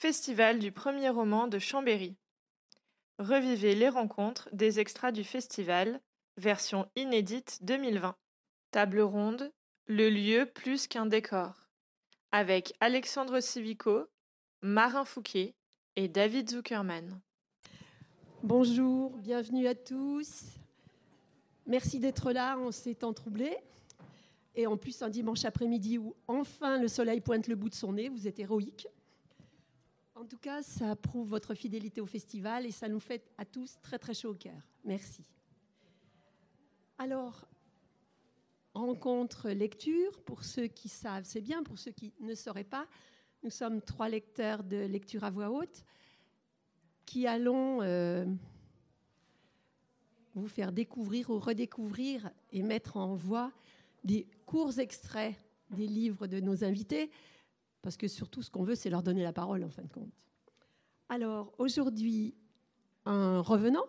Festival du premier roman de Chambéry. Revivez les rencontres des extras du festival, version inédite 2020. Table ronde, le lieu plus qu'un décor. Avec Alexandre Civico, Marin Fouquet et David Zuckerman. Bonjour, bienvenue à tous. Merci d'être là en ces temps troublés. Et en plus, un dimanche après-midi où enfin le soleil pointe le bout de son nez, vous êtes héroïque. En tout cas, ça prouve votre fidélité au festival et ça nous fait à tous très très chaud au cœur. Merci. Alors, rencontre lecture, pour ceux qui savent, c'est bien, pour ceux qui ne sauraient pas, nous sommes trois lecteurs de lecture à voix haute qui allons euh, vous faire découvrir ou redécouvrir et mettre en voix des courts extraits des livres de nos invités parce que surtout ce qu'on veut, c'est leur donner la parole en fin de compte. Alors aujourd'hui, un revenant,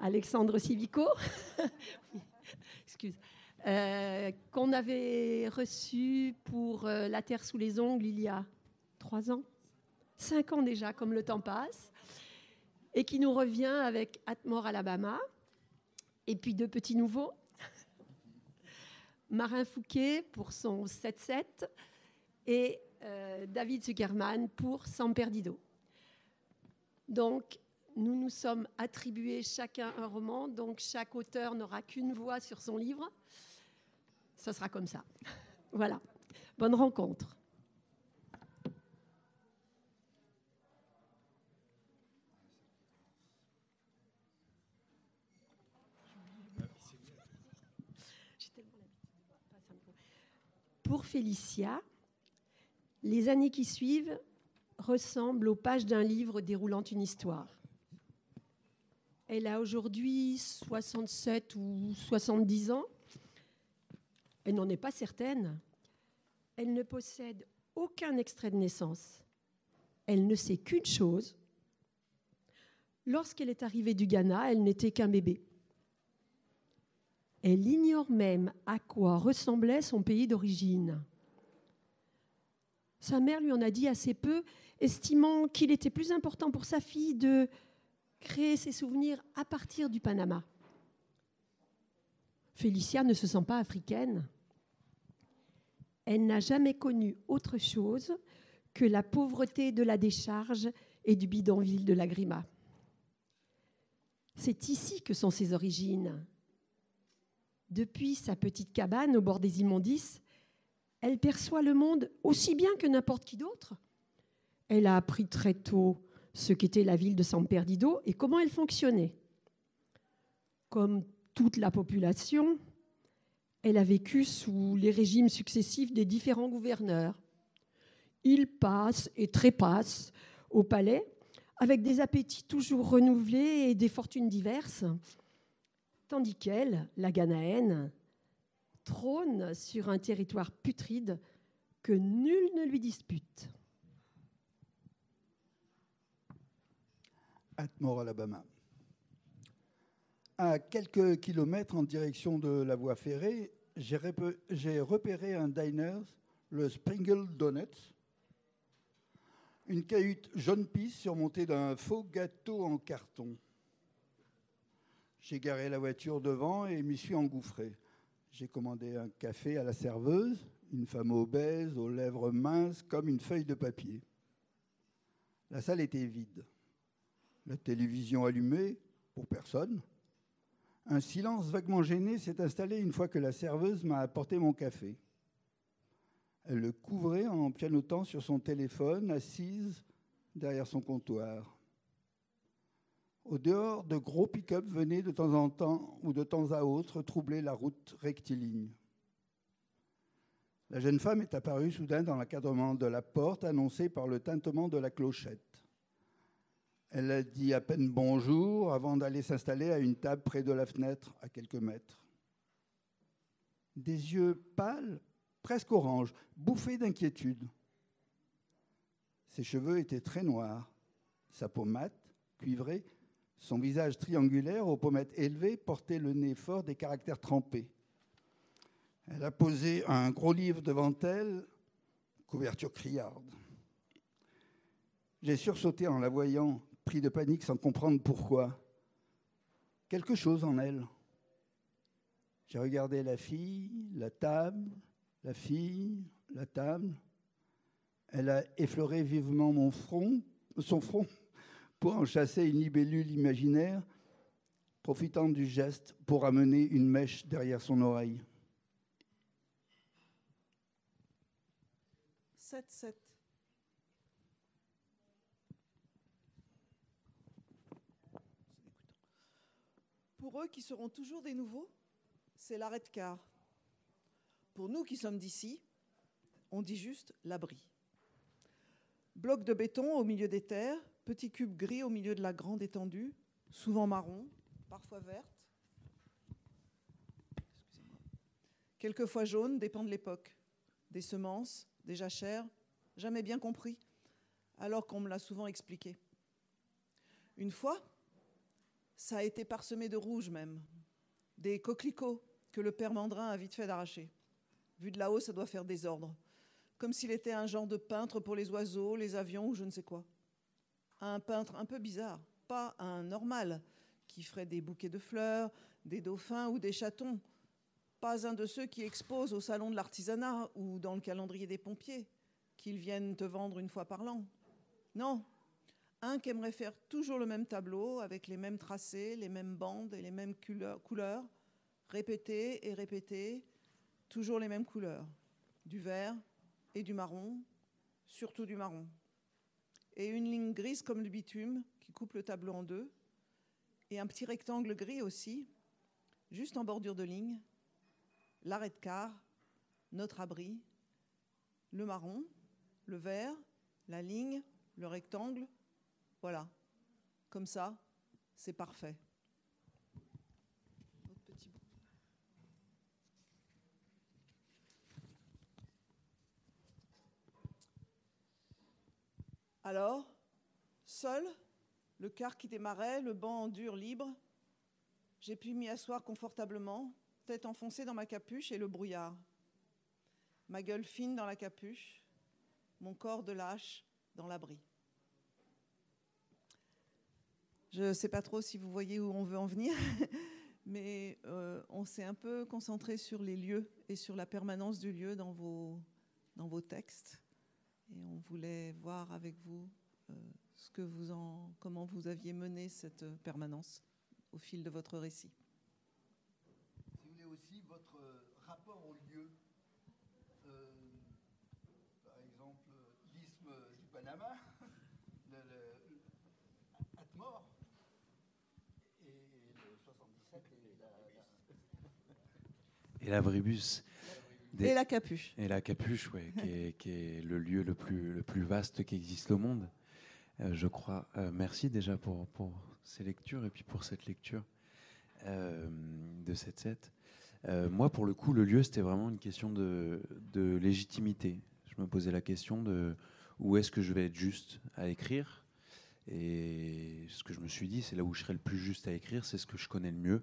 Alexandre Civico, excuse, euh, qu'on avait reçu pour euh, La Terre sous les ongles il y a trois ans, cinq ans déjà, comme le temps passe, et qui nous revient avec Atmore, Alabama, et puis deux petits nouveaux. Marin Fouquet pour son 7-7 et euh, David Zuckerman pour San Perdido. Donc, nous nous sommes attribués chacun un roman, donc chaque auteur n'aura qu'une voix sur son livre. Ça sera comme ça. voilà. Bonne rencontre. Pour Félicia, les années qui suivent ressemblent aux pages d'un livre déroulant une histoire. Elle a aujourd'hui 67 ou 70 ans. Elle n'en est pas certaine. Elle ne possède aucun extrait de naissance. Elle ne sait qu'une chose. Lorsqu'elle est arrivée du Ghana, elle n'était qu'un bébé. Elle ignore même à quoi ressemblait son pays d'origine. Sa mère lui en a dit assez peu, estimant qu'il était plus important pour sa fille de créer ses souvenirs à partir du Panama. Félicia ne se sent pas africaine. Elle n'a jamais connu autre chose que la pauvreté de la décharge et du bidonville de la Grima. C'est ici que sont ses origines. Depuis sa petite cabane au bord des immondices, elle perçoit le monde aussi bien que n'importe qui d'autre. Elle a appris très tôt ce qu'était la ville de San Perdido et comment elle fonctionnait. Comme toute la population, elle a vécu sous les régimes successifs des différents gouverneurs. Ils passent et trépassent au palais avec des appétits toujours renouvelés et des fortunes diverses, tandis qu'elle, la Ghanéenne, trône sur un territoire putride que nul ne lui dispute. Atmore, Alabama. À quelques kilomètres en direction de la voie ferrée, j'ai repéré un diner, le Springle Donuts, une cahute jaune pisse surmontée d'un faux gâteau en carton. J'ai garé la voiture devant et m'y suis engouffré. J'ai commandé un café à la serveuse, une femme obèse, aux lèvres minces comme une feuille de papier. La salle était vide. La télévision allumée, pour personne. Un silence vaguement gêné s'est installé une fois que la serveuse m'a apporté mon café. Elle le couvrait en pianotant sur son téléphone, assise derrière son comptoir. Au dehors, de gros pick-up venaient de temps en temps ou de temps à autre troubler la route rectiligne. La jeune femme est apparue soudain dans l'encadrement de la porte, annoncée par le tintement de la clochette. Elle a dit à peine bonjour avant d'aller s'installer à une table près de la fenêtre, à quelques mètres. Des yeux pâles, presque orange, bouffés d'inquiétude. Ses cheveux étaient très noirs, sa peau mate, cuivrée, son visage triangulaire, aux pommettes élevées, portait le nez fort des caractères trempés. Elle a posé un gros livre devant elle, couverture criarde. J'ai sursauté en la voyant, pris de panique sans comprendre pourquoi. Quelque chose en elle. J'ai regardé la fille, la table, la fille, la table. Elle a effleuré vivement mon front, son front pour en chasser une libellule imaginaire, profitant du geste pour amener une mèche derrière son oreille. 7-7. Pour eux qui seront toujours des nouveaux, c'est l'arrêt de car. Pour nous qui sommes d'ici, on dit juste l'abri. Bloc de béton au milieu des terres, petit cube gris au milieu de la grande étendue, souvent marron, parfois verte. Quelquefois jaune, dépend de l'époque. Des semences, des jachères, jamais bien compris, alors qu'on me l'a souvent expliqué. Une fois, ça a été parsemé de rouge même, des coquelicots que le père Mandrin a vite fait d'arracher. Vu de là-haut, ça doit faire désordre, comme s'il était un genre de peintre pour les oiseaux, les avions ou je ne sais quoi. Un peintre un peu bizarre, pas un normal, qui ferait des bouquets de fleurs, des dauphins ou des chatons, pas un de ceux qui exposent au salon de l'artisanat ou dans le calendrier des pompiers, qu'ils viennent te vendre une fois par l'an. Non, un qui aimerait faire toujours le même tableau, avec les mêmes tracés, les mêmes bandes et les mêmes couleurs, répétées et répétées, toujours les mêmes couleurs, du vert et du marron, surtout du marron. Et une ligne grise comme le bitume qui coupe le tableau en deux, et un petit rectangle gris aussi, juste en bordure de ligne, l'arrêt de car, notre abri, le marron, le vert, la ligne, le rectangle, voilà. Comme ça, c'est parfait. Alors, seul, le car qui démarrait, le banc en dur libre, j'ai pu m'y asseoir confortablement, tête enfoncée dans ma capuche et le brouillard. Ma gueule fine dans la capuche, mon corps de lâche dans l'abri. Je ne sais pas trop si vous voyez où on veut en venir, mais euh, on s'est un peu concentré sur les lieux et sur la permanence du lieu dans dans vos textes. Et on voulait voir avec vous euh, ce que vous en, comment vous aviez mené cette permanence au fil de votre récit. Si vous voulez aussi votre rapport au lieu. Euh, par exemple, l'isthme du Panama, le, le Atmore, et le 77 et la, Et l'abribus. Des- Et la capuche. Et la capuche, ouais, qui, est, qui est le lieu le plus, le plus vaste qui existe au monde, euh, je crois. Euh, merci déjà pour, pour ces lectures et puis pour cette lecture euh, de cette set. Moi, pour le coup, le lieu, c'était vraiment une question de, de légitimité. Je me posais la question de où est-ce que je vais être juste à écrire. Et ce que je me suis dit, c'est là où je serai le plus juste à écrire, c'est ce que je connais le mieux.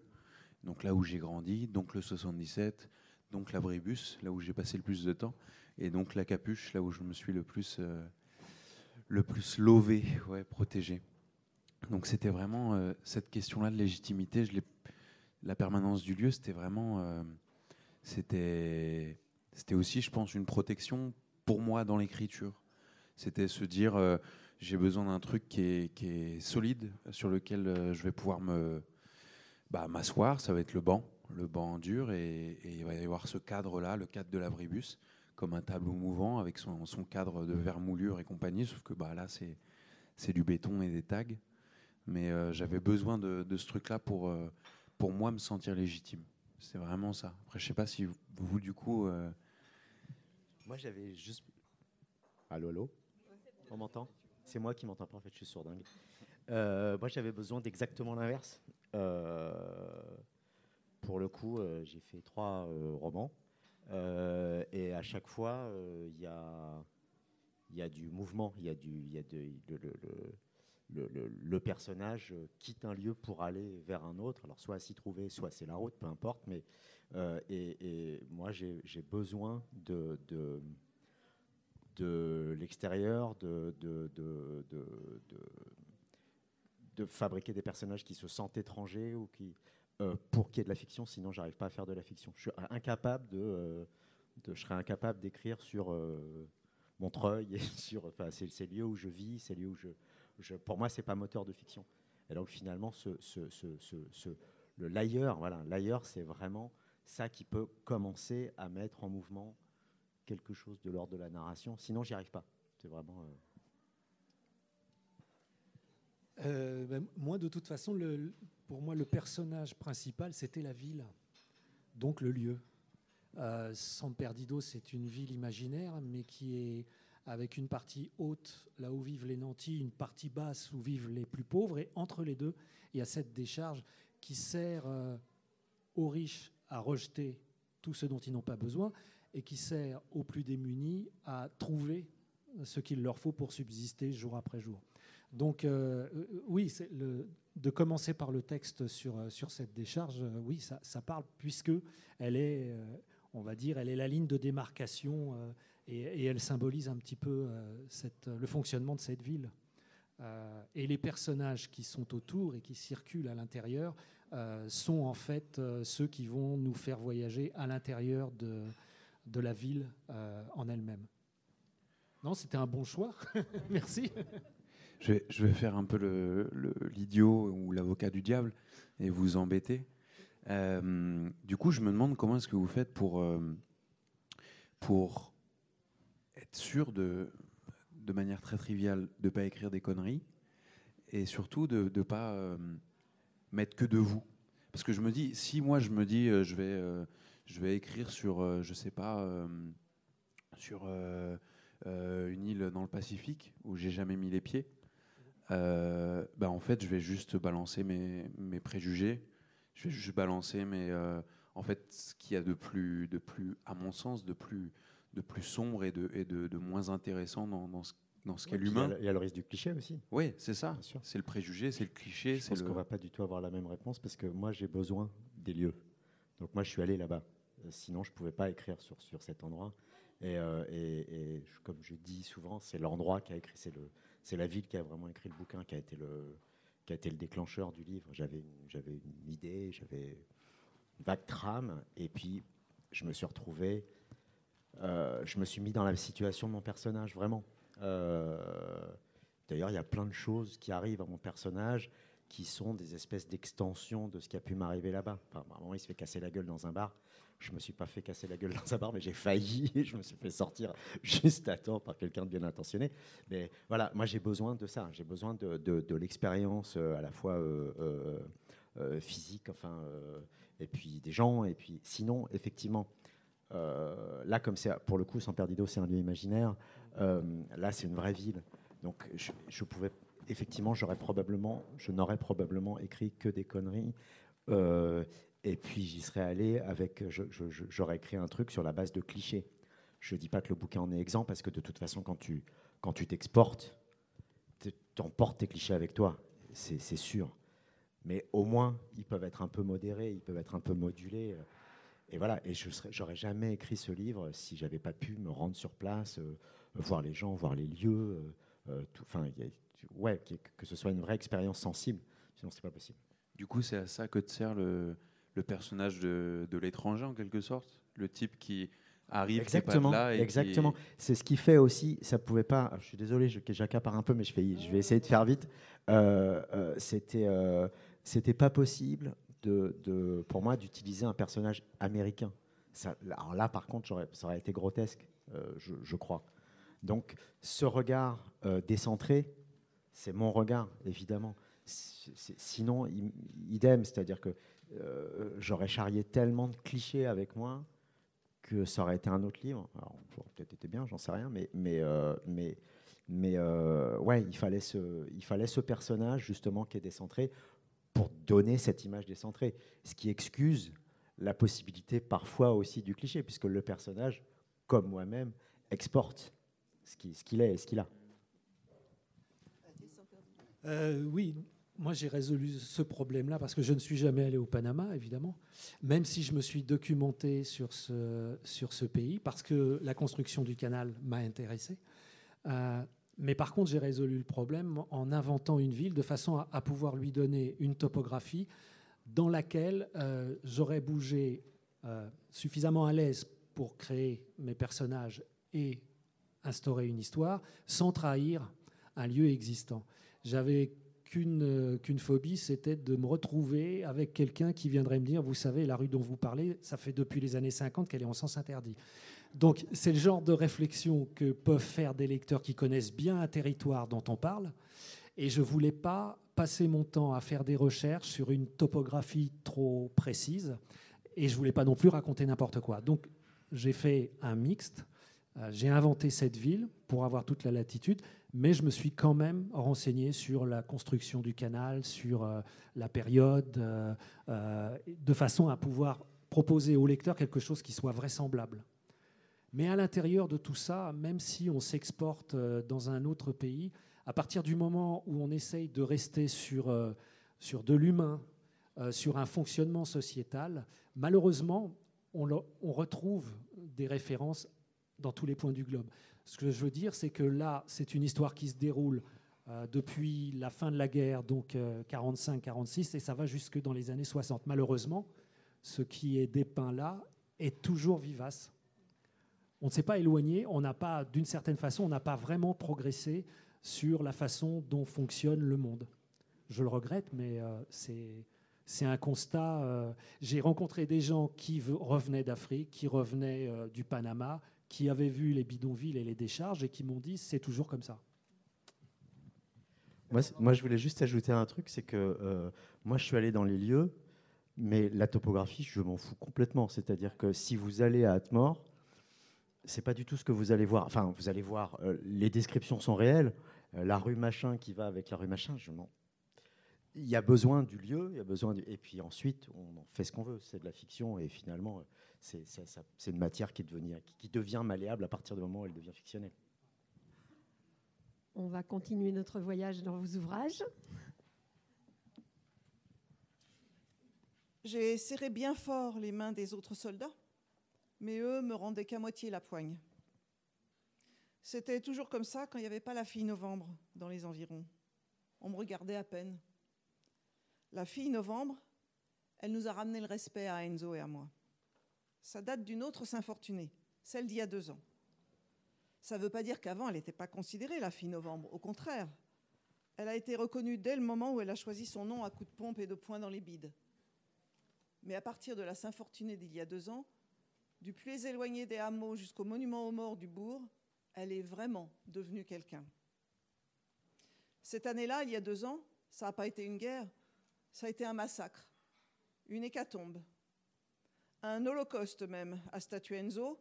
Donc là où j'ai grandi, donc le 77, donc l'abribus, là où j'ai passé le plus de temps, et donc la capuche, là où je me suis le plus, euh, le plus lové, ouais, protégé. Donc c'était vraiment euh, cette question-là de légitimité. Je la permanence du lieu, c'était vraiment, euh, c'était, aussi, je pense, une protection pour moi dans l'écriture. C'était se dire, euh, j'ai besoin d'un truc qui est, qui est solide, sur lequel je vais pouvoir bah, m'asseoir. Ça va être le banc, le banc dur, et, et il va y avoir ce cadre-là, le cadre de l'abribus, comme un tableau mouvant avec son, son cadre de vermoulure et compagnie. Sauf que bah, là, c'est, c'est du béton et des tags. Mais euh, j'avais besoin de, de ce truc-là pour, euh, pour moi me sentir légitime. C'est vraiment ça. Après, je sais pas si vous, vous, du coup. euh, Moi, j'avais juste. Allô, allô? On m'entend? C'est moi qui m'entends pas, en fait, je suis sourdingue. Euh, moi, j'avais besoin d'exactement l'inverse. Euh, pour le coup, euh, j'ai fait trois euh, romans. Euh, et à chaque fois, il y, a, du mouvement, il y a le, personnage quitte un lieu pour aller vers un autre. Alors, soit s'y trouver, soit c'est la route, peu importe. Mais, et, moi, j'ai besoin de, l'extérieur, de, de, fabriquer des personnages qui se sentent étrangers ou qui, pour qu'il y ait de la fiction, sinon j'arrive pas à faire de la fiction. Je incapable de, euh, je serais incapable d'écrire sur euh, Montreuil et sur, enfin, c'est, c'est lieu où je vis, c'est lieu où je, pour moi c'est pas moteur de fiction. Et donc finalement, ce, ce, ce, le l'ailleurs, voilà, l'ailleurs, c'est vraiment ça qui peut commencer à mettre en mouvement quelque chose de l'ordre de la narration. Sinon, j'y arrive pas. C'est vraiment. Euh, euh, ben, moi, de toute façon, pour moi, le personnage principal, c'était la ville, donc le lieu. Euh, San Perdido, c'est une ville imaginaire, mais qui est avec une partie haute, là où vivent les nantis, une partie basse, où vivent les plus pauvres, et entre les deux, il y a cette décharge qui sert aux riches à rejeter tout ce dont ils n'ont pas besoin, et qui sert aux plus démunis à trouver ce qu'il leur faut pour subsister jour après jour. Donc euh, euh, oui, de commencer par le texte sur, euh, sur cette décharge, oui, ça, ça, parle puisque elle est, on va dire, elle est la ligne de démarcation et, elle symbolise un petit peu le fonctionnement de cette ville. et les personnages qui sont autour et qui circulent à l'intérieur sont en fait ceux qui vont nous faire voyager à l'intérieur de, de la ville en elle-même. Non, c'était un bon choix. Merci. Je vais, faire un peu l'idiot ou l'avocat du diable et vous embêter. Euh, du coup, je me demande comment est-ce que vous faites pour, euh, pour être sûr de, de manière très triviale de ne pas écrire des conneries et surtout de ne pas mettre que de vous. Parce que je me dis, si moi je me dis, je vais je vais écrire sur, euh, je sais pas, euh, sur euh, une île dans le Pacifique où j'ai jamais mis les pieds. Bah en fait, je vais juste balancer mes, mes, préjugés. Je vais juste balancer mes, en fait, ce qu'il y a de plus, de plus, à mon sens, de plus, de plus sombre et de, et de, de moins intéressant dans, dans ce, dans ce qu'est l'humain. Il y, a le risque du cliché aussi. Oui, c'est ça. C'est le préjugé, c'est le cliché. Je pense le... qu'on va pas du tout avoir la même réponse parce que moi, j'ai besoin des lieux. Donc moi, je suis allé là-bas. Euh, sinon, je ne pouvais pas écrire sur, sur cet endroit. Et, euh, et, comme je dis souvent, c'est l'endroit qui a écrit, c'est, le, c'est la ville qui a vraiment écrit le bouquin, qui a été le, qui a été le déclencheur du livre. J'avais, j'avais une idée, j'avais une vague trame, et puis je me suis retrouvé, euh, je me suis mis dans la situation de mon personnage, vraiment. d'ailleurs, il y a plein de choses qui arrivent à mon personnage qui sont des espèces d'extensions de ce qui a pu m'arriver là-bas. Enfin, moment, il se fait casser la gueule dans un bar. Je me suis pas fait casser la gueule dans sa barre, mais j'ai failli. Je me suis fait sortir juste à temps par quelqu'un de bien intentionné. Mais voilà, moi j'ai besoin de ça. J'ai besoin de, de, l'expérience euh, à la fois euh, euh, physique, enfin, et puis des gens. Et puis sinon, effectivement, là comme c'est pour le coup, San Perdido, c'est un lieu imaginaire. là, c'est une vraie ville. Donc je pouvais effectivement, j'aurais probablement, je n'aurais probablement écrit que des conneries. Et puis j'y serais allé avec, j'aurais écrit un truc sur la base de clichés. Je ne dis pas que le bouquin en est exempt parce que de toute façon, quand tu quand tu t'exportes, tu emportes tes clichés avec toi, c'est sûr. Mais au moins, ils peuvent être un peu modérés, ils peuvent être un peu modulés. Et voilà. Et je n'aurais jamais écrit ce livre si j'avais pas pu me rendre sur place, euh, voir les gens, voir les lieux. Euh, euh, enfin, ouais, que, que, ce soit une vraie expérience sensible. Sinon, c'est pas possible. Du coup, c'est à ça que te sert le, le personnage de, de l'étranger en quelque sorte, le type qui arrive exactement, qui là et exactement. C'est ce qui fait aussi. Ça pouvait pas. Je suis désolé, j'accapare un peu, mais je, fais, je vais essayer de faire vite. Euh, euh, c'était euh, c'était pas possible de, de pour moi d'utiliser un personnage américain. Ça, alors là, par contre, ça aurait été grotesque, je, je, crois. Donc, ce regard décentré, c'est mon regard, évidemment. sinon, idem, c'est-à-dire que euh, j'aurais charrié tellement de clichés avec moi que ça aurait été un autre livre. Alors, peut-être été bien, j'en sais rien, mais, mais, euh, mais, mais euh, ouais, il fallait, ce, il fallait ce personnage justement qui est décentré pour donner cette image décentrée. Ce qui excuse la possibilité parfois aussi du cliché, puisque le personnage, comme moi-même, exporte ce qu'il est et ce qu'il a. oui, moi, j'ai résolu ce problème-là parce que je ne suis jamais allé au Panama, évidemment, même si je me suis documenté sur ce, sur ce pays, parce que la construction du canal m'a intéressé. Euh, mais par contre, j'ai résolu le problème en inventant une ville de façon à, pouvoir lui donner une topographie dans laquelle euh, j'aurais bougé euh, suffisamment à l'aise pour créer mes personnages et instaurer une histoire sans trahir un lieu existant. J'avais qu'une qu'une phobie, c'était de me retrouver avec quelqu'un qui viendrait me dire, vous savez, la rue dont vous parlez, ça fait depuis les années 50 qu'elle est en sens interdit. Donc c'est le genre de réflexion que peuvent faire des lecteurs qui connaissent bien un territoire dont on parle. Et je ne voulais pas passer mon temps à faire des recherches sur une topographie trop précise. Et je ne voulais pas non plus raconter n'importe quoi. Donc j'ai fait un mixte. Euh, j'ai inventé cette ville pour avoir toute la latitude, mais je me suis quand même renseigné sur la construction du canal, sur euh, la période, euh, de façon à pouvoir proposer au lecteur quelque chose qui soit vraisemblable. Mais à l'intérieur de tout ça, même si on s'exporte euh, dans un autre pays, à partir du moment où on essaye de rester sur, euh, sur de l'humain, euh, sur un fonctionnement sociétal, malheureusement, on, retrouve des références dans tous les points du globe. Ce que je veux dire, c'est que là, c'est une histoire qui se déroule depuis la fin de la guerre, donc 45-46, et ça va jusque dans les années 60. Malheureusement, ce qui est dépeint là est toujours vivace on ne s'est pas éloigné, on n'a pas, d'une certaine façon, on n'a pas vraiment progressé sur la façon dont fonctionne le monde. Je le regrette, mais euh, c'est un constat. Euh, j'ai rencontré des gens qui revenaient d'Afrique, qui revenaient euh, du Panama, qui avaient vu les bidonvilles et les décharges et qui m'ont dit c'est toujours comme ça. Moi, je voulais juste ajouter un truc, c'est que moi, je suis allé dans les lieux, mais la topographie, je m'en fous complètement. C'est-à-dire que si vous allez à Atmore, c'est pas du tout ce que vous allez voir. Enfin, vous allez voir, euh, les descriptions sont réelles. Euh, la rue machin qui va avec la rue machin, je m'en. Il y a besoin du lieu, il y a besoin et puis ensuite on en fait ce qu'on veut. C'est de la fiction et finalement c'est, une matière qui, qui devient malléable à partir du moment où elle devient fictionnelle. On va continuer notre voyage dans vos ouvrages. J'ai serré bien fort les mains des autres soldats mais eux me rendaient qu'à moitié la poigne. C'était toujours comme ça quand il n'y avait pas la fille novembre dans les environs. On me regardait à peine. La fille novembre, elle nous a ramené le respect à Enzo et à moi. Ça date d'une autre Saint-Fortuné, celle d'il y a deux ans. Ça ne veut pas dire qu'avant, elle n'était pas considérée, la fille novembre. Au contraire, elle a été reconnue dès le moment où elle a choisi son nom à coups de pompe et de poing dans les bides. Mais à partir de la Saint-Fortuné d'il y a deux ans, du plus éloigné des hameaux jusqu'au monument aux morts du bourg, elle est vraiment devenue quelqu'un. Cette année-là, il y a deux ans, ça n'a pas été une guerre, ça a été un massacre, une hécatombe, un holocauste même à Statuenzo,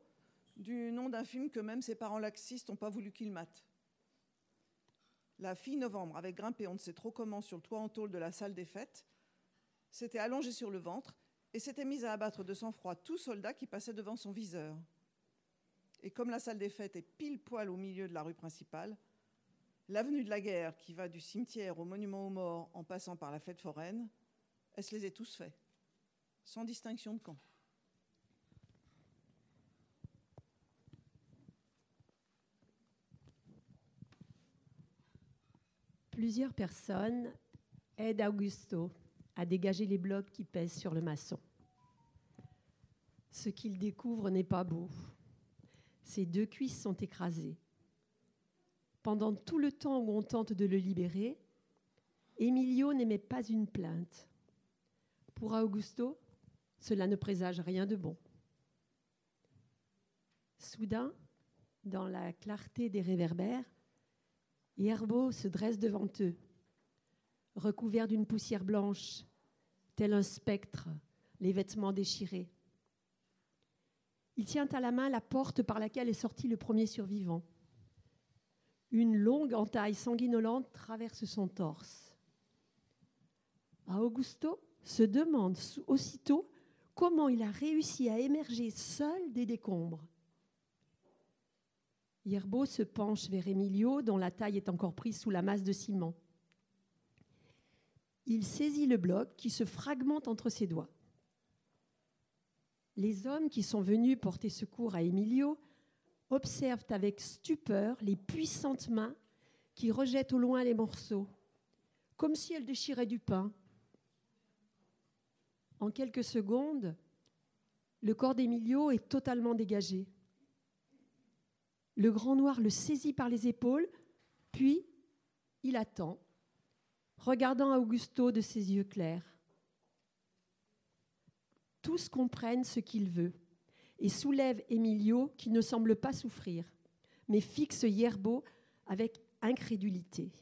du nom d'un film que même ses parents laxistes n'ont pas voulu qu'il mate. La fille novembre avait grimpé on ne sait trop comment sur le toit en tôle de la salle des fêtes, s'était allongée sur le ventre et s'était mise à abattre de sang-froid tout soldat qui passait devant son viseur. Et comme la salle des fêtes est pile poil au milieu de la rue principale, l'avenue de la guerre qui va du cimetière au monument aux morts en passant par la fête foraine, elle se les a tous faits, sans distinction de camp. Plusieurs personnes aident Augusto à dégager les blocs qui pèsent sur le maçon. Ce qu'il découvre n'est pas beau. Ses deux cuisses sont écrasées. Pendant tout le temps où on tente de le libérer, Emilio n'émet pas une plainte. Pour Augusto, cela ne présage rien de bon. Soudain, dans la clarté des réverbères, Hierbo se dresse devant eux, recouvert d'une poussière blanche tel un spectre, les vêtements déchirés. Il tient à la main la porte par laquelle est sorti le premier survivant. Une longue entaille sanguinolente traverse son torse. Augusto se demande aussitôt comment il a réussi à émerger seul des décombres. Hierbo se penche vers Emilio, dont la taille est encore prise sous la masse de ciment. Il saisit le bloc qui se fragmente entre ses doigts. Les hommes qui sont venus porter secours à Emilio observent avec stupeur les puissantes mains qui rejettent au loin les morceaux, comme si elles déchiraient du pain. En quelques secondes, le corps d'Emilio est totalement dégagé. Le grand noir le saisit par les épaules, puis il attend, regardant Augusto de ses yeux clairs. Tous comprennent ce qu'il veut et soulèvent Emilio qui ne semble pas souffrir, mais fixe Yerbo avec incrédulité.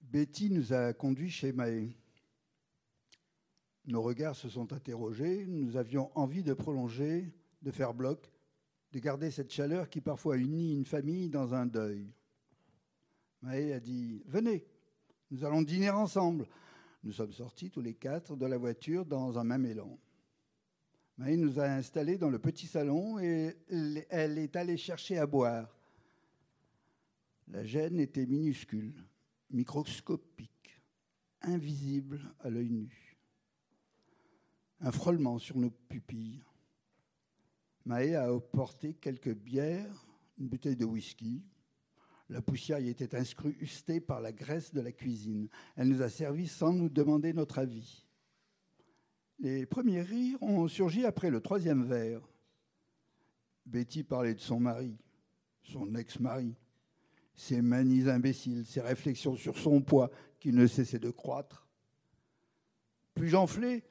Betty nous a conduits chez Maë. Nos regards se sont interrogés, nous avions envie de prolonger, de faire bloc, de garder cette chaleur qui parfois unit une famille dans un deuil. Maë a dit Venez, nous allons dîner ensemble. Nous sommes sortis tous les quatre de la voiture dans un même élan. Maë nous a installés dans le petit salon et elle est allée chercher à boire. La gêne était minuscule, microscopique, invisible à l'œil nu. Un frôlement sur nos pupilles. Maë a apporté quelques bières, une bouteille de whisky. La poussière y était incrustée par la graisse de la cuisine. Elle nous a servi sans nous demander notre avis. Les premiers rires ont surgi après le troisième verre. Betty parlait de son mari, son ex-mari, ses manies imbéciles, ses réflexions sur son poids qui ne cessait de croître. Plus j'enflais,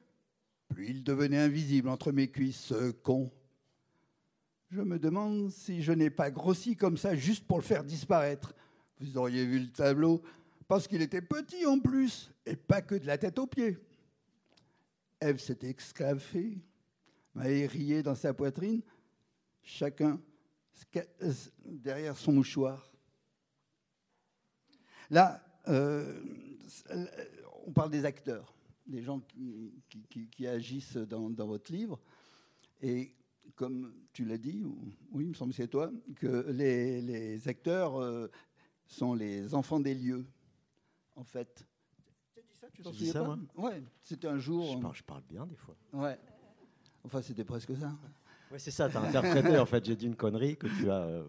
plus il devenait invisible entre mes cuisses, ce con. Je me demande si je n'ai pas grossi comme ça juste pour le faire disparaître. Vous auriez vu le tableau, parce qu'il était petit en plus, et pas que de la tête aux pieds. Ève s'était excavée, Maë riait dans sa poitrine, chacun derrière son mouchoir. Là, euh, on parle des acteurs, des gens qui, agissent dans, votre livre. Comme tu l'as dit, oui, il me semble que c'est toi, que les, les acteurs euh, sont les enfants des lieux, en fait. Tu t'en souviens ça, pas Ouais, c'était un jour. Je parle, je parle, bien des fois. Ouais. Enfin, c'était presque ça. Oui, c'est ça, tu as interprété, en fait. J'ai dit une connerie que tu as. Euh,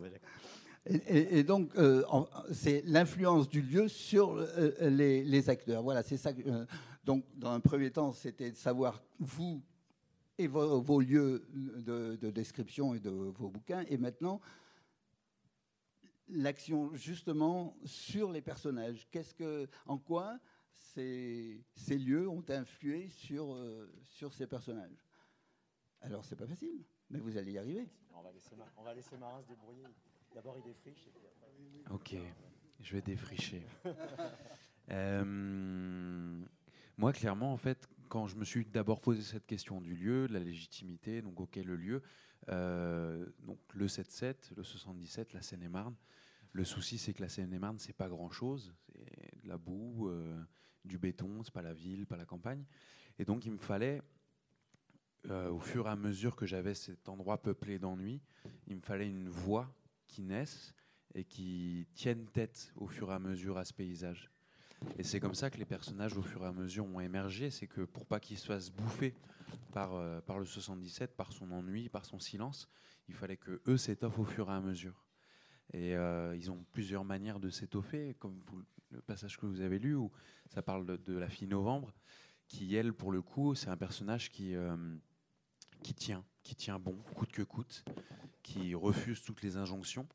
et, et, et, donc, euh, c'est l'influence du lieu sur euh, les, les, acteurs. Voilà, c'est ça. Euh, donc, dans un premier temps, c'était de savoir, vous et vos, vos lieux de, de, description et de vos bouquins. Et maintenant, l'action, justement, sur les personnages. Qu'est-ce que, en quoi ces, ces, lieux ont influé sur, euh, sur ces personnages? Alors, c'est pas facile, mais vous allez y arriver. On va laisser, on va laisser Marin se débrouiller. D'abord, il défriche. Et puis après... Ok, je vais défricher. euh, moi, clairement, en fait, quand je me suis d'abord posé cette question du lieu, de la légitimité, donc auquel le lieu, euh, donc le 7-7, le 77, la Seine-et-Marne, le souci, c'est que la Seine-et-Marne, c'est pas grand-chose. C'est de la boue, euh, du béton, c'est pas la ville, pas la campagne. Et donc, il me fallait, euh, au fur et à mesure que j'avais cet endroit peuplé d'ennui, il me fallait une voix qui naisse et qui tienne tête au fur et à mesure à ce paysage. Et c'est comme ça que les personnages, au fur et à mesure, ont émergé. C'est que pour pas qu'ils se fassent bouffer par, euh, par le 77, par son ennui, par son silence, il fallait que eux s'étoffent au fur et à mesure. Et euh, ils ont plusieurs manières de s'étoffer, comme le passage que vous avez lu, où ça parle de, la fille Novembre, qui, elle, pour le coup, c'est un personnage qui, euh, qui tient, qui tient bon, coûte que coûte, qui refuse toutes les injonctions,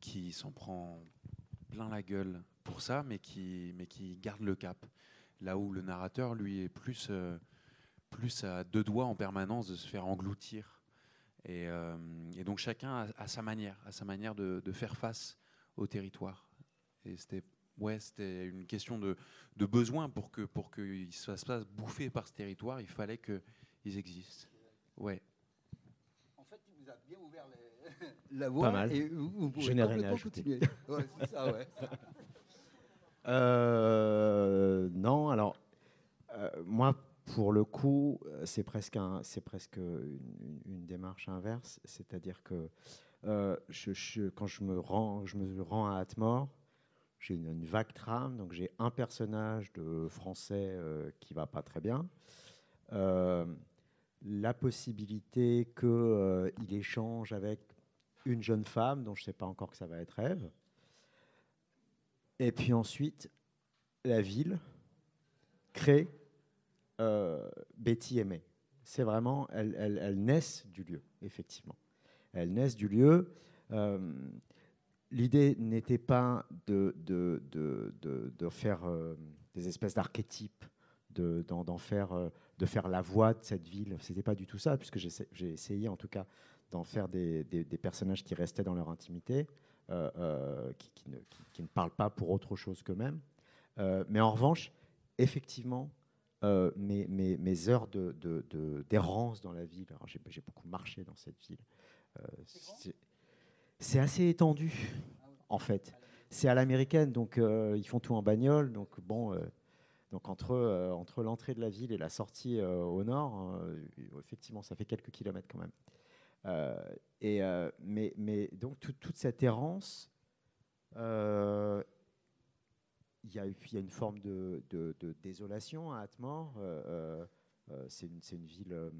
qui s'en prend plein la gueule pour ça, mais qui, mais qui garde le cap. Là où le narrateur, lui, est plus, euh, plus à deux doigts en permanence de se faire engloutir. Et, euh, donc chacun a, sa manière, a sa manière de, faire face au territoire. Et c'était ouais, une question de, de, besoin pour que pour qu'ils se fassent bouffer par ce territoire. Il fallait qu'ils existent. Ouais. En fait, il vous a bien ouvert les... la voie. Pas mal. Et vous, vous pouvez Je n'ai rien à ajouter. Ouais, c'est ça, ouais. Euh, non, alors euh, moi, pour le coup, c'est presque, un, c'est presque une, une, démarche inverse, c'est-à-dire que euh, je, je, quand je me rends, je me rends à Atmore, j'ai une, une vague trame. Donc j'ai un personnage de français qui va pas très bien. La possibilité qu'il échange avec une jeune femme dont je ne sais pas encore que ça va être Ève. Et puis ensuite, la ville crée euh, Betty et May. C'est vraiment, elles, elles- naissent du lieu, effectivement. Elles naissent du lieu. Euh, L'idée n'était pas de, de, de, de- faire euh, des espèces d'archétypes, faire, de faire la voix de cette ville. C'était pas du tout ça, puisque j'ai essayé en tout cas d'en faire des, des- des personnages qui restaient dans leur intimité, euh, euh, qui, qui ne, qui- qui ne parlent pas pour autre chose qu'eux-mêmes. Euh, mais en revanche, effectivement, mes, mes- mes heures de- de- de- d'errance dans la ville, j'ai beaucoup marché dans cette ville, c'est assez étendu, en fait. C'est à l'américaine, donc ils font tout en bagnole. Donc bon, donc entre, euh, entre l'entrée de la ville et la sortie euh, au nord, euh, effectivement, ça fait quelques kilomètres quand même. Euh, et, euh, mais, donc tout- toute cette errance, euh, il y, a, une forme de, désolation à euh, c'est une, ville.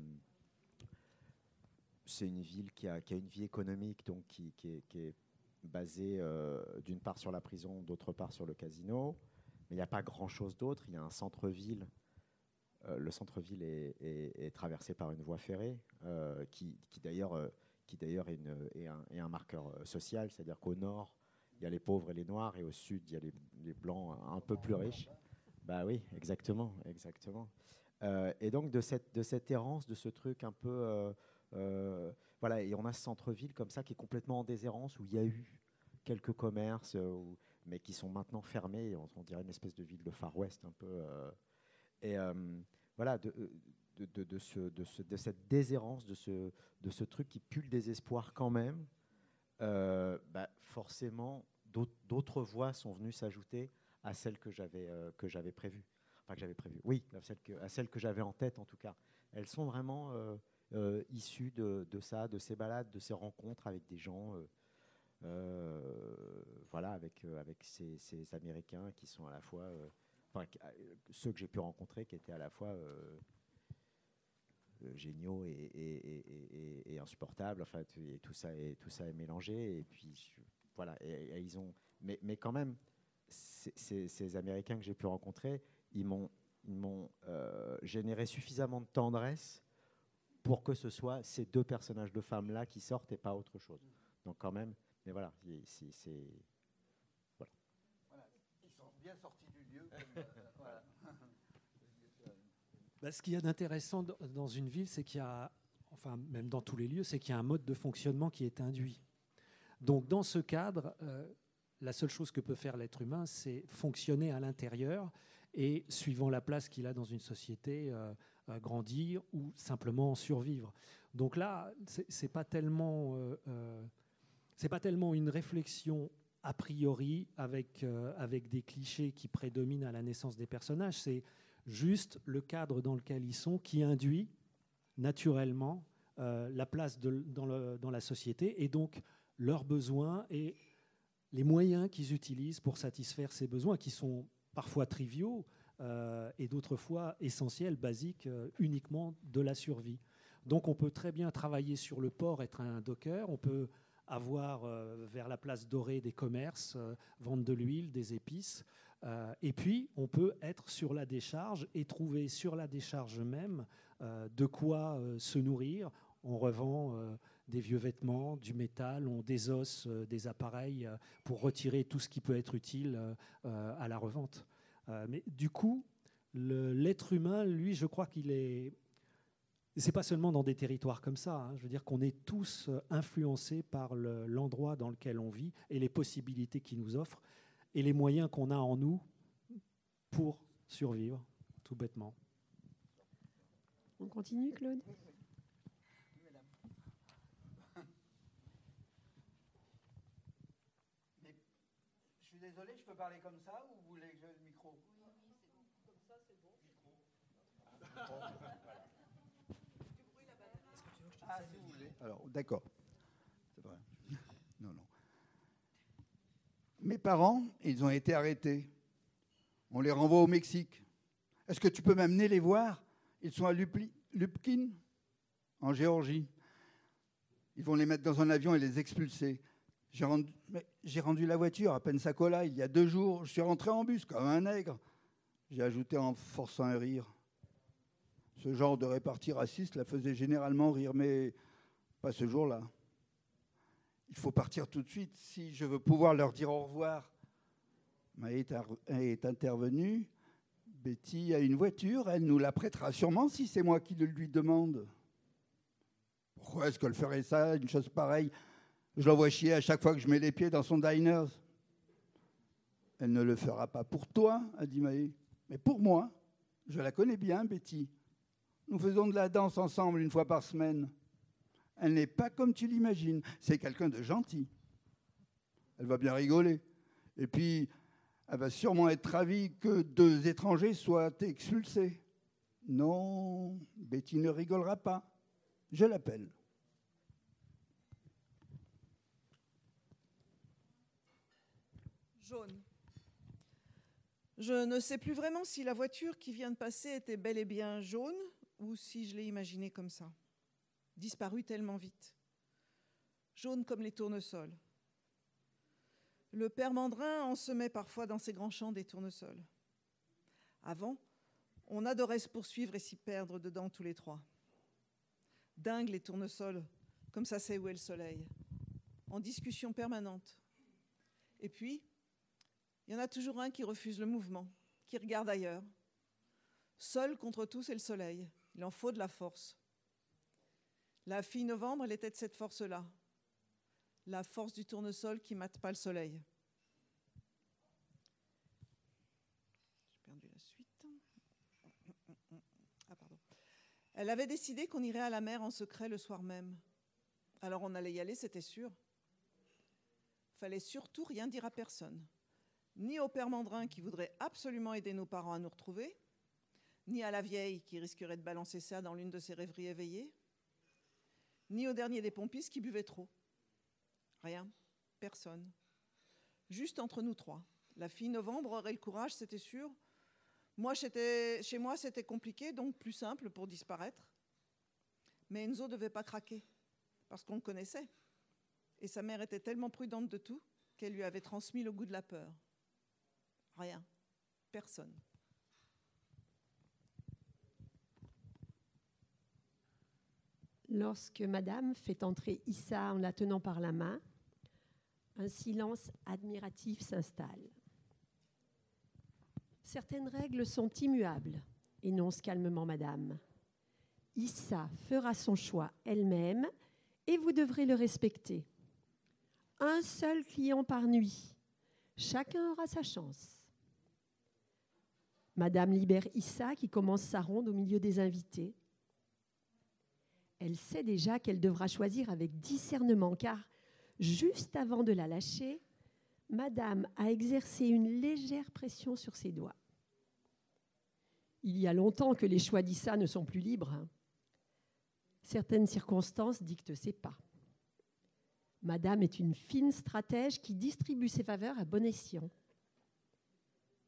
c'est une ville qui a, une vie économique donc qui, est, basée d'une part sur la prison, d'autre part sur le casino. Mais il n'y a pas grand-chose d'autre. Il y a un centre-ville. Euh, le centre-ville est, traversé par une voie ferrée euh, qui, qui d'ailleurs euh, qui d'ailleurs est, un, marqueur social, c'est-à-dire qu'au nord, il y a les pauvres et les noirs, et au sud, il y a les, blancs un peu plus riches. Bah oui, exactement, exactement. Et donc de cette, errance, de ce truc un peu... voilà, et on a ce centre-ville comme ça qui est complètement en déshérence, où il y a eu quelques commerces, mais qui sont maintenant fermés. On, on dirait une espèce de ville de Far West un peu. Euh, et euh, voilà, de, de, de, de ce, de, ce- de cette déshérence, de ce, de ce truc qui pue le désespoir quand même, euh, bah, forcément, d'autres voix sont venues s'ajouter à celles que j'avais euh. Enfin, que j'avais prévues. Oui, à celles que, que j'avais en tête en tout cas. Elles sont vraiment euh, euh, issues de, de ça, de ces balades, de ces rencontres avec des gens. euh, euh, voilà, avec, euh, avec ces, ces Américains qui sont à la fois, euh, enfin, euh, ceux que j'ai pu rencontrer qui étaient à la fois euh, euh, géniaux et, et- insupportables. Enfin, tout ça est tout ça est mélangé. Et puis voilà, ils ont, mais, mais quand même, ces, Américains que j'ai pu rencontrer, ils m'ont ils m'ont généré suffisamment de tendresse pour que ce soit ces deux personnages de femmes là qui sortent et pas autre chose. Donc quand même, mais voilà, il- c'est c'est- Ils sont bien sortis du lieu. comme, euh, voilà. Bah, ce qu'il y a d'intéressant dans- une ville, c'est qu'il y a, enfin même dans tous les lieux, c'est qu'il y a un mode de fonctionnement qui est induit. Donc dans ce cadre, euh, la seule chose que peut faire l'être humain, c'est fonctionner à l'intérieur et, suivant la place qu'il a dans une société, euh, euh, grandir ou simplement survivre. Donc là, c'est pas pas tellement une réflexion a priori avec, avec des clichés qui prédominent à la naissance des personnages. C'est juste le cadre dans lequel ils sont qui induit naturellement euh, la place dans, la société et donc leurs besoins et les moyens qu'ils utilisent pour satisfaire ces besoins qui sont parfois triviaux euh, et d'autres fois essentiels, basiques, euh, uniquement de la survie. Donc on peut très bien travailler sur le port, être un docker, on peut avoir vers la place dorée des commerces, vendre de l'huile, des épices, euh, et puis, on peut être sur la décharge et trouver sur la décharge même euh, de quoi euh, se nourrir. On revend des vieux vêtements, du métal, on désosse des appareils pour retirer tout ce qui peut être utile à la revente. Mais du coup, l'être humain, lui, je crois qu'il est. C'est pas seulement dans des territoires comme ça. hein. Je veux dire qu'on est tous influencés par le- l'endroit dans lequel on vit et les possibilités qu'il nous offre et les moyens qu'on a en nous pour survivre, tout bêtement. On continue, Claude? Je suis désolé, je peux parler comme ça ou vous voulez que j'ai le micro? Ah, si vous voulez. Alors, d'accord. C'est vrai. Non, non. Mes parents, ils ont été arrêtés. On les renvoie au Mexique. Est-ce que tu peux m'amener les voir? Ils sont à Lupkin, en Géorgie. Ils vont les mettre dans un avion et les expulser. J'ai rendu, mais j'ai rendu la voiture à Pensacola il y a deux jours. Je suis rentré en bus comme un nègre. J'ai ajouté en forçant un rire. Ce genre de répartie raciste la faisait généralement rire, mais pas ce jour-là. Il faut partir tout de suite si je veux pouvoir leur dire au revoir. Maë est, intervenue. Betty a une voiture, elle nous la prêtera sûrement si c'est moi qui le lui demande. Pourquoi est-ce qu'elle ferait ça, une chose pareille? Je l'envoie chier à chaque fois que je mets les pieds dans son diner. Elle ne le fera pas pour toi, a dit Maë, mais pour moi. Je la connais bien, Betty. Nous faisons de la danse ensemble une fois par semaine. Elle n'est pas comme tu l'imagines. C'est quelqu'un de gentil. Elle va bien rigoler. Et puis, elle va sûrement être ravie que deux étrangers soient expulsés. Non, Betty ne rigolera pas. Je l'appelle. Jaune. Je ne sais plus vraiment si la voiture qui vient de passer était bel et bien jaune ou si je l'ai imaginée comme ça. Disparue tellement vite. Jaune comme les tournesols. Le père Mandrin en semait parfois dans ses grands champs des tournesols. Avant, on adorait se poursuivre et s'y perdre dedans tous les trois. Dingue les tournesols, comme ça sait où est le soleil. En discussion permanente. Et puis, il y en a toujours un qui refuse le mouvement, qui regarde ailleurs. Seul contre tous et le soleil. Il en faut de la force. La fille novembre, elle était de cette force-là. La force du tournesol qui mate pas le soleil. J'ai perdu la suite. Ah, pardon. Elle avait décidé qu'on irait à la mer en secret le soir même. Alors on allait y aller, c'était sûr. Fallait surtout rien dire à personne ni au père Mandrin qui voudrait absolument aider nos parents à nous retrouver, ni à la vieille qui risquerait de balancer ça dans l'une de ses rêveries éveillées, ni au dernier des pompistes qui buvait trop. Rien, personne. Juste entre nous trois. La fille novembre aurait le courage, c'était sûr. Moi, chez moi, c'était compliqué, donc plus simple pour disparaître. Mais Enzo devait pas craquer, parce qu'on le connaissait. Et sa mère était tellement prudente de tout qu'elle lui avait transmis le goût de la peur. Rien. Personne. Lorsque Madame fait entrer Issa en la tenant par la main, un silence admiratif s'installe. Certaines règles sont immuables, énonce calmement Madame. Issa fera son choix elle-même et vous devrez le respecter. Un seul client par nuit. Chacun aura sa chance. Madame libère Issa qui commence sa ronde au milieu des invités. Elle sait déjà qu'elle devra choisir avec discernement, car juste avant de la lâcher, Madame a exercé une légère pression sur ses doigts. Il y a longtemps que les choix d'Issa ne sont plus libres. Certaines circonstances dictent ses pas. Madame est une fine stratège qui distribue ses faveurs à bon escient.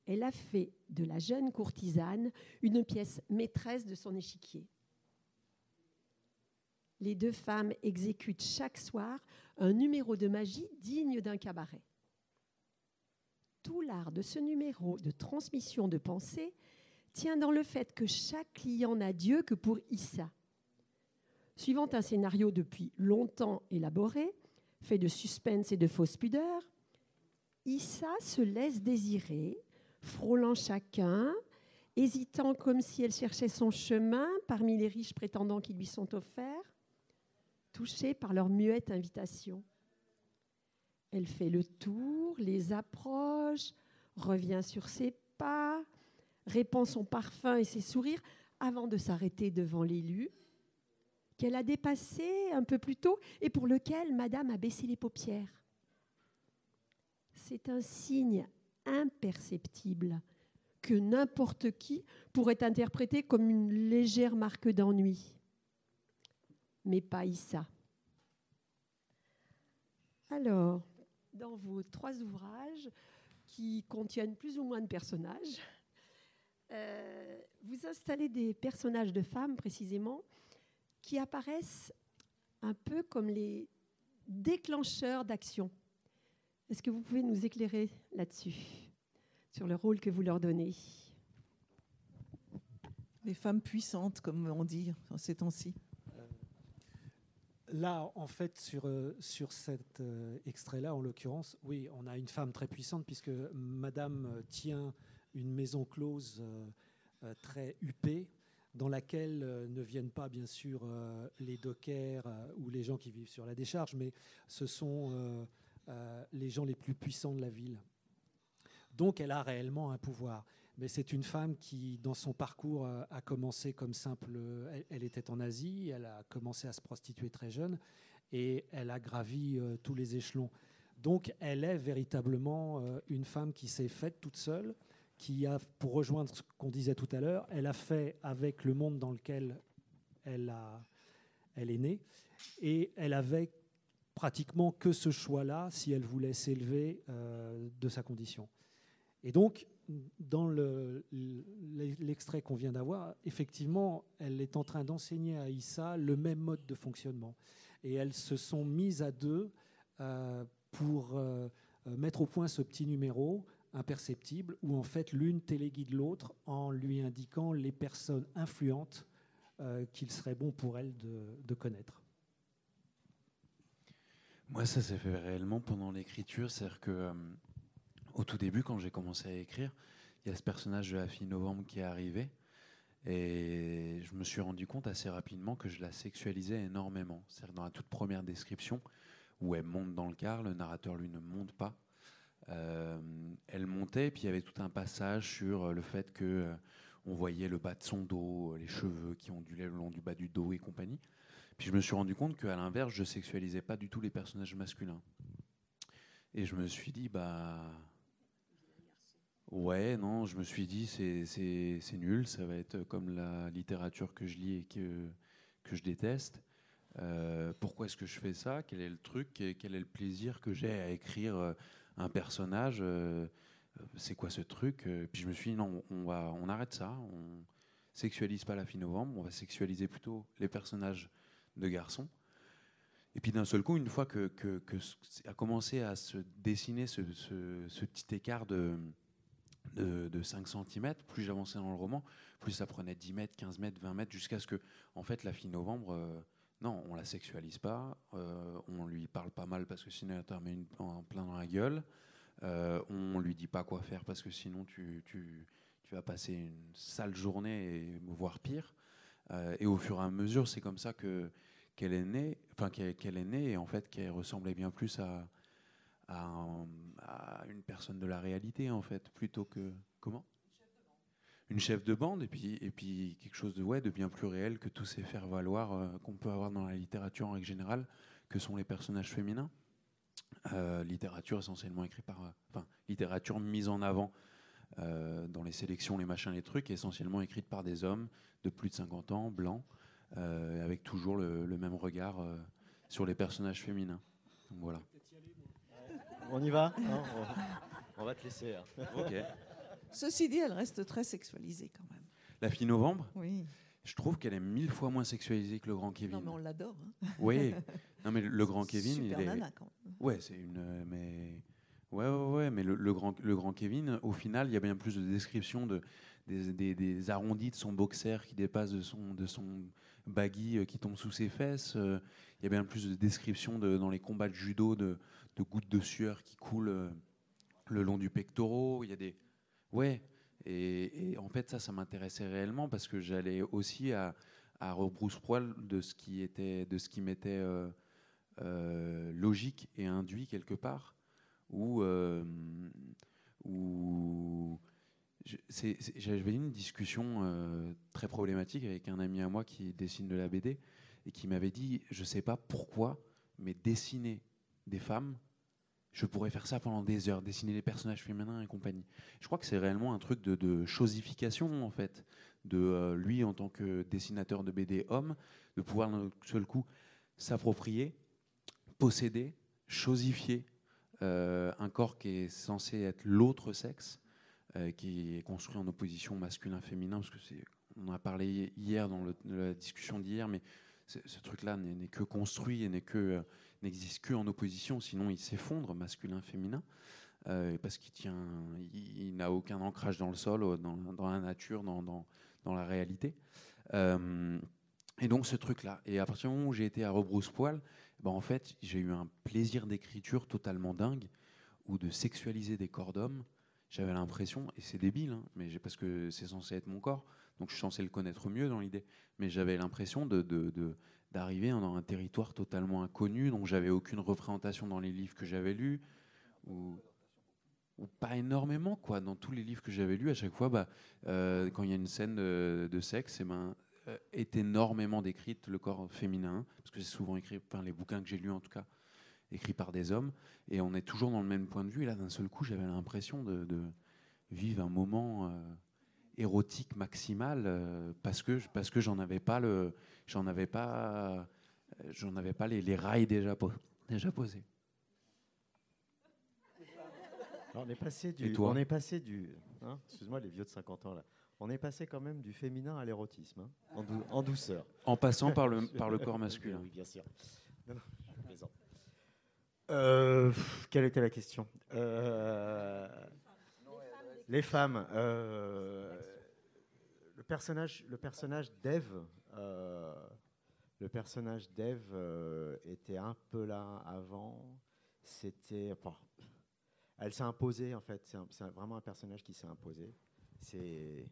Elle a fait de la jeune courtisane une pièce maîtresse de son échiquier. Les deux femmes exécutent chaque soir un numéro de magie digne d'un cabaret. Tout l'art de ce numéro de transmission de pensée tient dans le fait que chaque client n'a Dieu que pour Issa. Suivant un scénario depuis longtemps élaboré, fait de suspense et de fausse pudeur, Issa se laisse désirer, frôlant chacun, hésitant comme si elle cherchait son chemin parmi les riches prétendants qui lui sont offerts, touchée par leur muette invitation. Elle fait le tour, les approche, revient sur ses pas, répand son parfum et ses sourires avant de s'arrêter devant l'élu qu'elle a dépassé un peu plus tôt et pour lequel Madame a baissé les paupières. C'est un signe imperceptible que n'importe qui pourrait interpréter comme une légère marque d'ennui. Mais pas Issa. Alors, dans vos trois ouvrages qui contiennent plus ou moins de personnages. Euh, vous installez des personnages de femmes précisément qui apparaissent un peu comme les déclencheurs d'action. Est-ce que vous pouvez nous éclairer là-dessus, sur le rôle que vous leur donnez? Les femmes puissantes, comme on dit en ces temps-ci. Là, en fait, sur, euh, cet euh, extrait-là, en l'occurrence, oui, on a une femme très puissante puisque Madame euh, tient une maison close très huppée dans laquelle ne viennent pas, bien sûr, les dockers ou les gens qui vivent sur la décharge, mais ce sont les gens les plus puissants de la ville. Donc, elle a réellement un pouvoir mais c'est une femme qui, dans son parcours, a commencé comme simple. Elle, était en Asie, elle a commencé à se prostituer très jeune et elle a gravi euh, tous les échelons. Donc, elle est véritablement euh, une femme qui s'est faite toute seule, qui a, pour rejoindre ce qu'on disait tout à l'heure, elle a fait avec le monde dans lequel elle, est née et elle avait pratiquement que ce choix-là si elle voulait s'élever euh, de sa condition. Et donc, dans l'extrait qu'on vient d'avoir, effectivement, elle est en train d'enseigner à Issa le même mode de fonctionnement. Et elles se sont mises à deux euh, pour euh, mettre au point ce petit numéro imperceptible où en fait l'une téléguide l'autre en lui indiquant les personnes influentes euh, qu'il serait bon pour elle de, de connaître. Moi, ça s'est fait réellement pendant l'écriture, c'est-à-dire que au tout début, quand j'ai commencé à écrire, il y a ce personnage de la fille Novembre qui est arrivé. Et je me suis rendu compte assez rapidement que je la sexualisais énormément. C'est-à-dire dans la toute première description, où elle monte dans le car, le narrateur, lui, ne monte pas. Euh, elle montait, puis il y avait tout un passage sur le fait que euh, on voyait le bas de son dos, les cheveux qui ondulaient le long du bas du dos et compagnie. Puis je me suis rendu compte qu'à l'inverse, je sexualisais pas du tout les personnages masculins. Et je me suis dit, bah, Ouais, non, je me suis dit, c'est nul, ça va être comme la littérature que je lis et que, que je déteste. Euh, pourquoi est-ce que je fais ça? Quel est le truc? Quel est le plaisir que j'ai à écrire euh, un personnage euh, C'est quoi ce truc? Puis je me suis dit, non, on, va, on arrête ça, on sexualise pas la fille novembre, on va sexualiser plutôt les personnages de garçons. Et puis d'un seul coup, une fois que, que, a commencé à se dessiner ce, ce petit écart de de, 5 cm. Plus j'avançais dans le roman, plus ça prenait 10 mètres, 15 mètres, 20 mètres, jusqu'à ce que, en fait, la fille novembre, euh, non, on la sexualise pas, euh, on lui parle pas mal parce que sinon elle te met une, en plein dans la gueule, euh, on lui dit pas quoi faire parce que sinon tu, tu, tu vas passer une sale journée et voire pire. Euh, et au fur et à mesure, c'est comme ça que qu'elle est née, enfin qu'elle est née et en fait qu'elle ressemblait bien plus à à, une personne de la réalité, en fait, plutôt que. Comment? Une chef de bande, et puis, et puis quelque chose de, ouais, de bien plus réel que tous ces faire-valoir euh, qu'on peut avoir dans la littérature en règle générale, que sont les personnages féminins. Euh, littérature essentiellement écrite par. Euh, enfin, littérature mise en avant dans les sélections, les machins, les trucs, essentiellement écrite par des hommes de plus de 50 ans, blancs, avec toujours le, même regard sur les personnages féminins. Voilà. On y va on, va te laisser. Hein. Ceci dit, elle reste très sexualisée quand même. La fille novembre? Oui. Je trouve qu'elle est mille fois moins sexualisée que le grand Kevin. Non, mais on l'adore. Hein. Oui. Non, mais le grand Kevin, Super il est. nana, quand même. Ouais, c'est une. Mais. Ouais, ouais, ouais. Mais le, grand, le grand Kevin, au final, il y a bien plus de descriptions de, des, des, arrondis de son boxer qui dépasse de son, de son baggy euh, qui tombe sous ses fesses. Euh, il y a bien plus de descriptions de, dans les combats de judo de, de gouttes de sueur qui coulent euh, le long du pectoral. Il y a des. Ouais. Et, en fait, ça, ça m'intéressait réellement parce que j'allais aussi à, à rebrousse-poil de ce qui était, de ce qui m'était euh, euh, logique et induit quelque part, où j'avais une discussion très problématique avec un ami à moi qui dessine de la BD et qui m'avait dit, je sais pas pourquoi, mais dessiner des femmes, je pourrais faire ça pendant des heures, dessiner les personnages féminins et compagnie. Je crois que c'est réellement un truc de, chosification, en fait, de euh, lui en tant que dessinateur de BD homme, de pouvoir d'un seul coup s'approprier, posséder, chosifier euh, un corps qui est censé être l'autre sexe, euh, qui est construit en opposition masculin-féminin, parce que c'est, on en a parlé hier dans la discussion d'hier, mais ce, truc-là n'est, que construit et n'est que, n'existe que en opposition, sinon il s'effondre masculin-féminin. euh, parce qu'il tient, il, n'a aucun ancrage dans le sol, euh, dans, la nature, dans, la réalité. Euh, et donc ce truc-là. Et à partir du moment où j'ai été à rebrousse-poil, ben, en fait, j'ai eu un plaisir d'écriture totalement dingue, ou de sexualiser des corps d'hommes. J'avais l'impression, et c'est débile, hein, mais parce que c'est censé être mon corps, donc je suis censé le connaître mieux dans l'idée, mais j'avais l'impression de- d'arriver dans un territoire totalement inconnu, dont j'avais aucune représentation dans les livres que j'avais lus, ou, pas énormément, quoi. Dans tous les livres que j'avais lus, à chaque fois, bah, euh, quand il y a une scène de, sexe, eh ben, euh, est énormément décrite le corps féminin, parce que c'est souvent écrit, enfin les bouquins que j'ai lus en tout cas, écrits par des hommes, et on est toujours dans le même point de vue. Et là, d'un seul coup, j'avais l'impression de, de vivre un moment euh, érotique maximal, euh, parce que parce que j'en avais pas le, j'en avais pas, j'en avais pas les, les rails déjà, déjà posés. Alors, on est passé du. on est passé du. hein, Excuse-moi, les vieux de 50 ans là. On est passé quand même du féminin à l'érotisme, hein, en, dou- en douceur. En passant par le par le corps masculin. Oui, bien sûr. Non, non, je plaisante. Euh, quelle était la question? Euh, Les femmes. euh, le personnage, le personnage d'Ève, euh, le personnage euh, était un peu là avant. C'était, bon, elle s'est imposée en fait. C'est vraiment un personnage qui s'est imposé. C'est,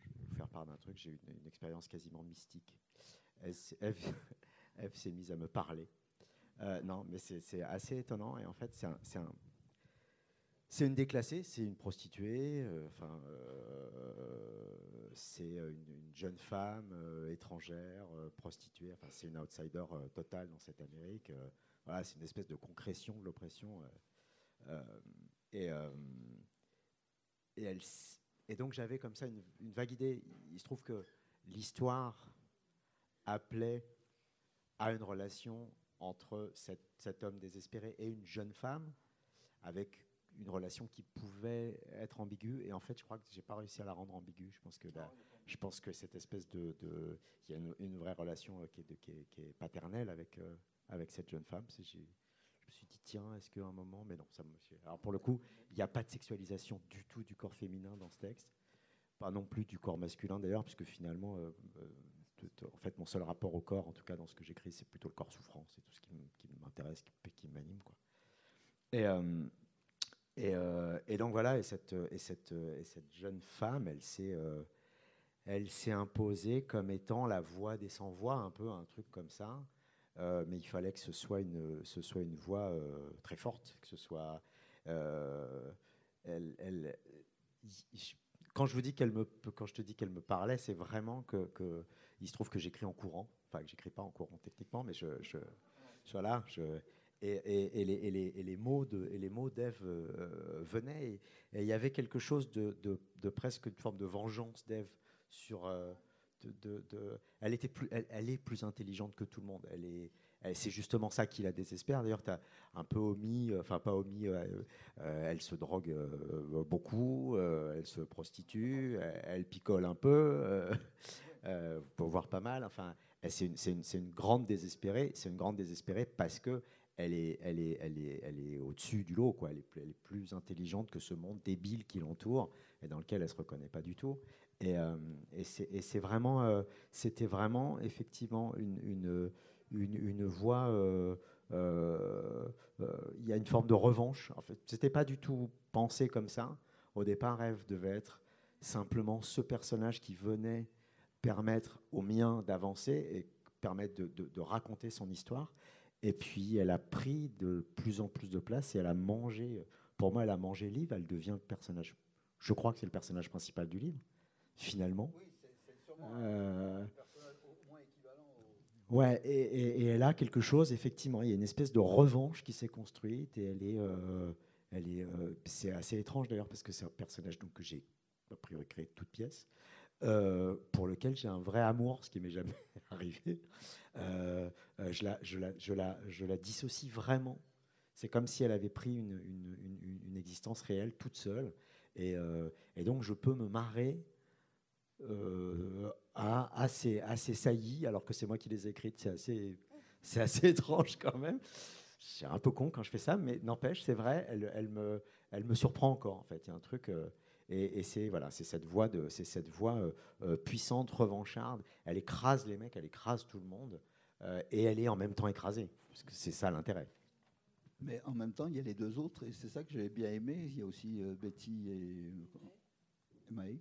je vais vous faire part d'un truc. J'ai eu une, expérience quasiment mystique. Ève, Ève s'est mise à me parler. Non, mais c'est assez étonnant. Et en fait, c'est un, c'est un- c'est une déclassée, c'est une prostituée. euh, Enfin, euh, c'est euh, une, une jeune femme étrangère, prostituée. Enfin, c'est une outsider totale dans cette Amérique. voilà, c'est une espèce de concrétion de l'oppression. et, et, donc j'avais comme ça une, une vague idée. Il se trouve que l'histoire appelait à une relation entre cet, cet homme désespéré et une jeune femme, avec une relation qui pouvait être ambiguë. Et en fait, je crois que j'ai pas réussi à la rendre ambiguë. Je pense que, je pense que cette espèce de, il y a une, vraie relation euh, qui est, paternelle avec euh, avec cette jeune femme. Je me suis dit tiens, est-ce qu'à un moment, mais non, ça me. Alors pour le coup, il n'y a pas de sexualisation du tout du corps féminin dans ce texte, pas non plus du corps masculin d'ailleurs, puisque finalement. euh, en fait, mon seul rapport au corps, en tout cas dans ce que j'écris, c'est plutôt le corps souffrant. C'est tout ce qui m'intéresse, qui, m'anime. Et, et, euh, et donc voilà, et cette, et cette, et cette jeune femme, elle s'est, euh, elle s'est imposée comme étant la voix des sans-voix, un peu un truc comme ça. Euh, mais il fallait que ce soit une, voix très forte, quand je vous dis qu'elle me, quand je te dis qu'elle me parlait, c'est vraiment que, que il se trouve que j'écris en courant, enfin que j'écris pas en courant techniquement, mais je, je, je- voilà, je, et, les, mots de, et les mots d'Ève euh, venaient, et il y avait quelque chose de, de- presque une forme de vengeance d'Ève sur. euh, de, elle était plus, elle, est plus intelligente que tout le monde. Elle est, c'est justement ça qui la désespère. D'ailleurs, tu as un peu omis, euh, enfin pas omis, euh, elle se drogue beaucoup, elle se prostitue, elle, picole un peu, pour voir pas mal. Enfin, c'est une, une- une grande désespérée. C'est une grande désespérée parce que elle est, elle est, elle est, elle est au-dessus du lot. Quoi. Elle, est plus, intelligente que ce monde débile qui l'entoure et dans lequel elle se reconnaît pas du tout. Et, euh, c'est vraiment, euh, c'était vraiment effectivement une, une, une, une voie. euh, il y a une forme de revanche. En fait, c'était pas du tout pensé comme ça. Au départ, Rêve devait être simplement ce personnage qui venait permettre au mien d'avancer et permettre de raconter son histoire. Et puis, elle a pris de plus en plus de place et elle a mangé. Pour moi, elle a mangé le livre. Elle devient le personnage. Je crois que c'est le personnage principal du livre, finalement. Euh, Ouais, et, et- et elle a quelque chose, effectivement, il y a une espèce de revanche qui s'est construite et elle est, euh, elle est, euh, c'est assez étrange d'ailleurs parce que c'est un personnage donc que j'ai a priori créé de toutes pièces, euh, pour lequel j'ai un vrai amour, ce qui m'est jamais arrivé. Euh, euh, je, la, je, la, je, la, je la dissocie vraiment. C'est comme si elle avait pris une, une- existence réelle toute seule. Et, et donc, je peux me marrer à, à ces saillies, alors que c'est moi qui les ai écrites. C'est assez, c'est assez étrange quand même. C'est un peu con quand je fais ça, mais n'empêche, c'est vrai, elle, elle, me, elle me surprend encore. En fait, il y a un truc. Et, c'est voilà, c'est cette voix de, c'est cette voix euh, euh, puissante, revancharde. Elle écrase les mecs, elle écrase tout le monde, euh, et elle est en même temps écrasée, parce que c'est ça l'intérêt. Mais en même temps, il y a les deux autres, et c'est ça que j'avais bien aimé. Il y a aussi Betty et et Maë.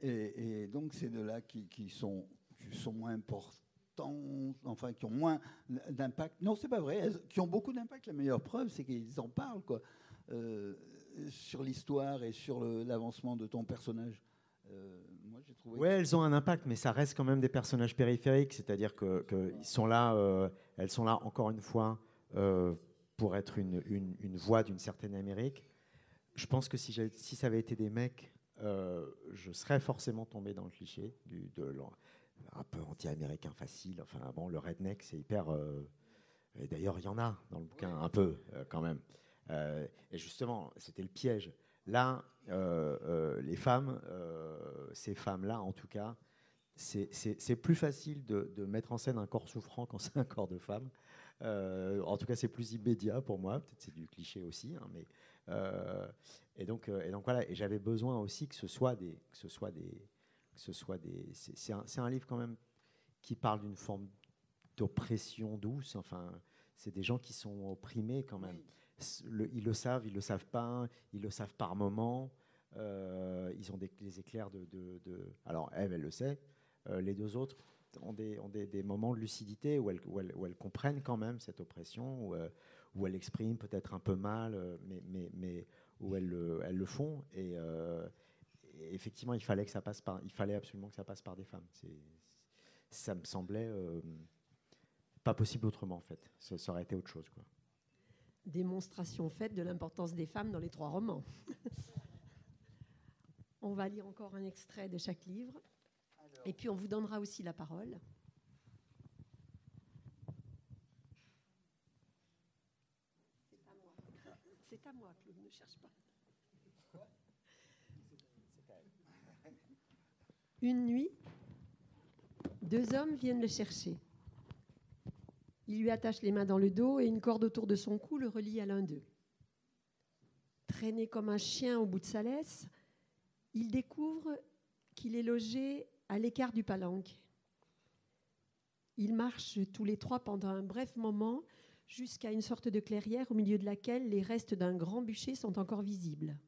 Et, donc, ces deux-là qui, qui sont, qui sont moins importants, enfin, qui ont moins d'impact. Non, c'est pas vrai, elles- qui ont beaucoup d'impact. La meilleure preuve, c'est qu'ils en parlent, quoi, sur l'histoire et sur l'avancement de ton personnage. Euh, moi, trouvé. Ouais, elles ont un impact, mais ça reste quand même des personnages périphériques, c'est-à-dire que, que ils sont là, euh, elles sont là encore une fois euh, pour être une, une, une voix d'une certaine Amérique. Je pense que si, ça avait été des mecs, euh, je serais forcément tombé dans le cliché du, de un peu anti-américain facile. Enfin bon, le redneck, c'est hyper. et d'ailleurs, il y en a dans le bouquin un peu quand même. Euh, et justement, c'était le piège. Là, euh, euh, les femmes, ces femmes-là, en tout cas, c'est- plus facile de, mettre en scène un corps souffrant quand c'est un corps de femme. En tout cas, c'est plus immédiat pour moi. Peut-être c'est du cliché aussi, hein, mais et donc voilà. Et j'avais besoin aussi que ce soit des que ce soit des que ce soit des. C'est un, livre quand même qui parle d'une forme d'oppression douce. Enfin, c'est des gens qui sont opprimés quand même. Ils le savent, ils le savent pas, ils le savent par moment. Euh, ils ont des, éclairs de, Alors, Eve, elle le sait. Euh, les deux autres ont des, des, moments de lucidité où elles, comprennent quand même cette oppression, où, euh, où elles l'expriment peut-être un peu mal, mais, où elles, le- font. Et, effectivement, il fallait, que ça passe par, il fallait absolument que ça passe par des femmes. Ça me semblait pas possible autrement, en fait. Ça, ça aurait été autre chose. Quoi. Démonstration faite de l'importance des femmes dans les trois romans. on va lire encore un extrait de chaque livre. Et puis on vous donnera aussi la parole. C'est à moi. C'est à moi, Claude, ne cherche pas. Une nuit, deux hommes viennent le chercher. Ils lui attachent les mains dans le dos et une corde autour de son cou le relie à l'un d'eux. Traîné comme un chien au bout de sa laisse, il découvre qu'il est logé à l'écart du palanque. Ils marchent tous les trois pendant un bref moment jusqu'à une sorte de clairière au milieu de laquelle les restes d'un grand bûcher sont encore visibles.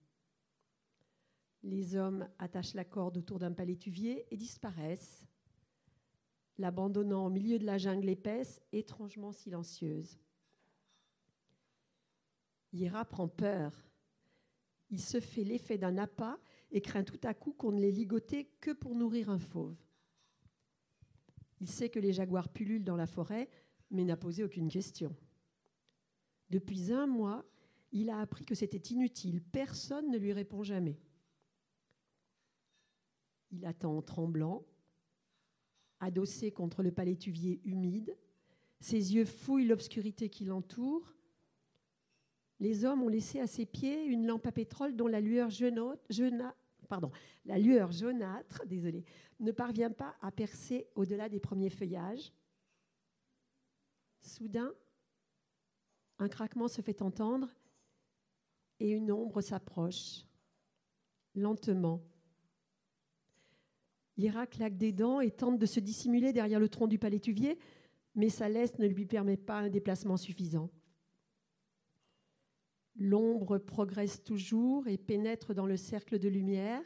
Les hommes attachent la corde autour d'un palétuvier et disparaissent, l'abandonnant au milieu de la jungle épaisse, étrangement silencieuse. Ira prend peur. Il se fait l'effet d'un appât et craint tout à coup qu'on ne l'ait ligoté que pour nourrir un fauve. Il sait que les jaguars pullulent dans la forêt, mais n'a posé aucune question. Depuis un mois, il a appris que c'était inutile. Personne ne lui répond jamais. Il attend tremblant, adossé contre le palétuvier humide. Ses yeux fouillent l'obscurité qui l'entoure. Les hommes ont laissé à ses pieds une lampe à pétrole dont la lueur, jaunâtre, désolé, ne parvient pas à percer au-delà des premiers feuillages. Soudain, un craquement se fait entendre et une ombre s'approche, lentement. Ira claque des dents et tente de se dissimuler derrière le tronc du palétuvier, mais sa laisse ne lui permet pas un déplacement suffisant. L'ombre progresse toujours et pénètre dans le cercle de lumière,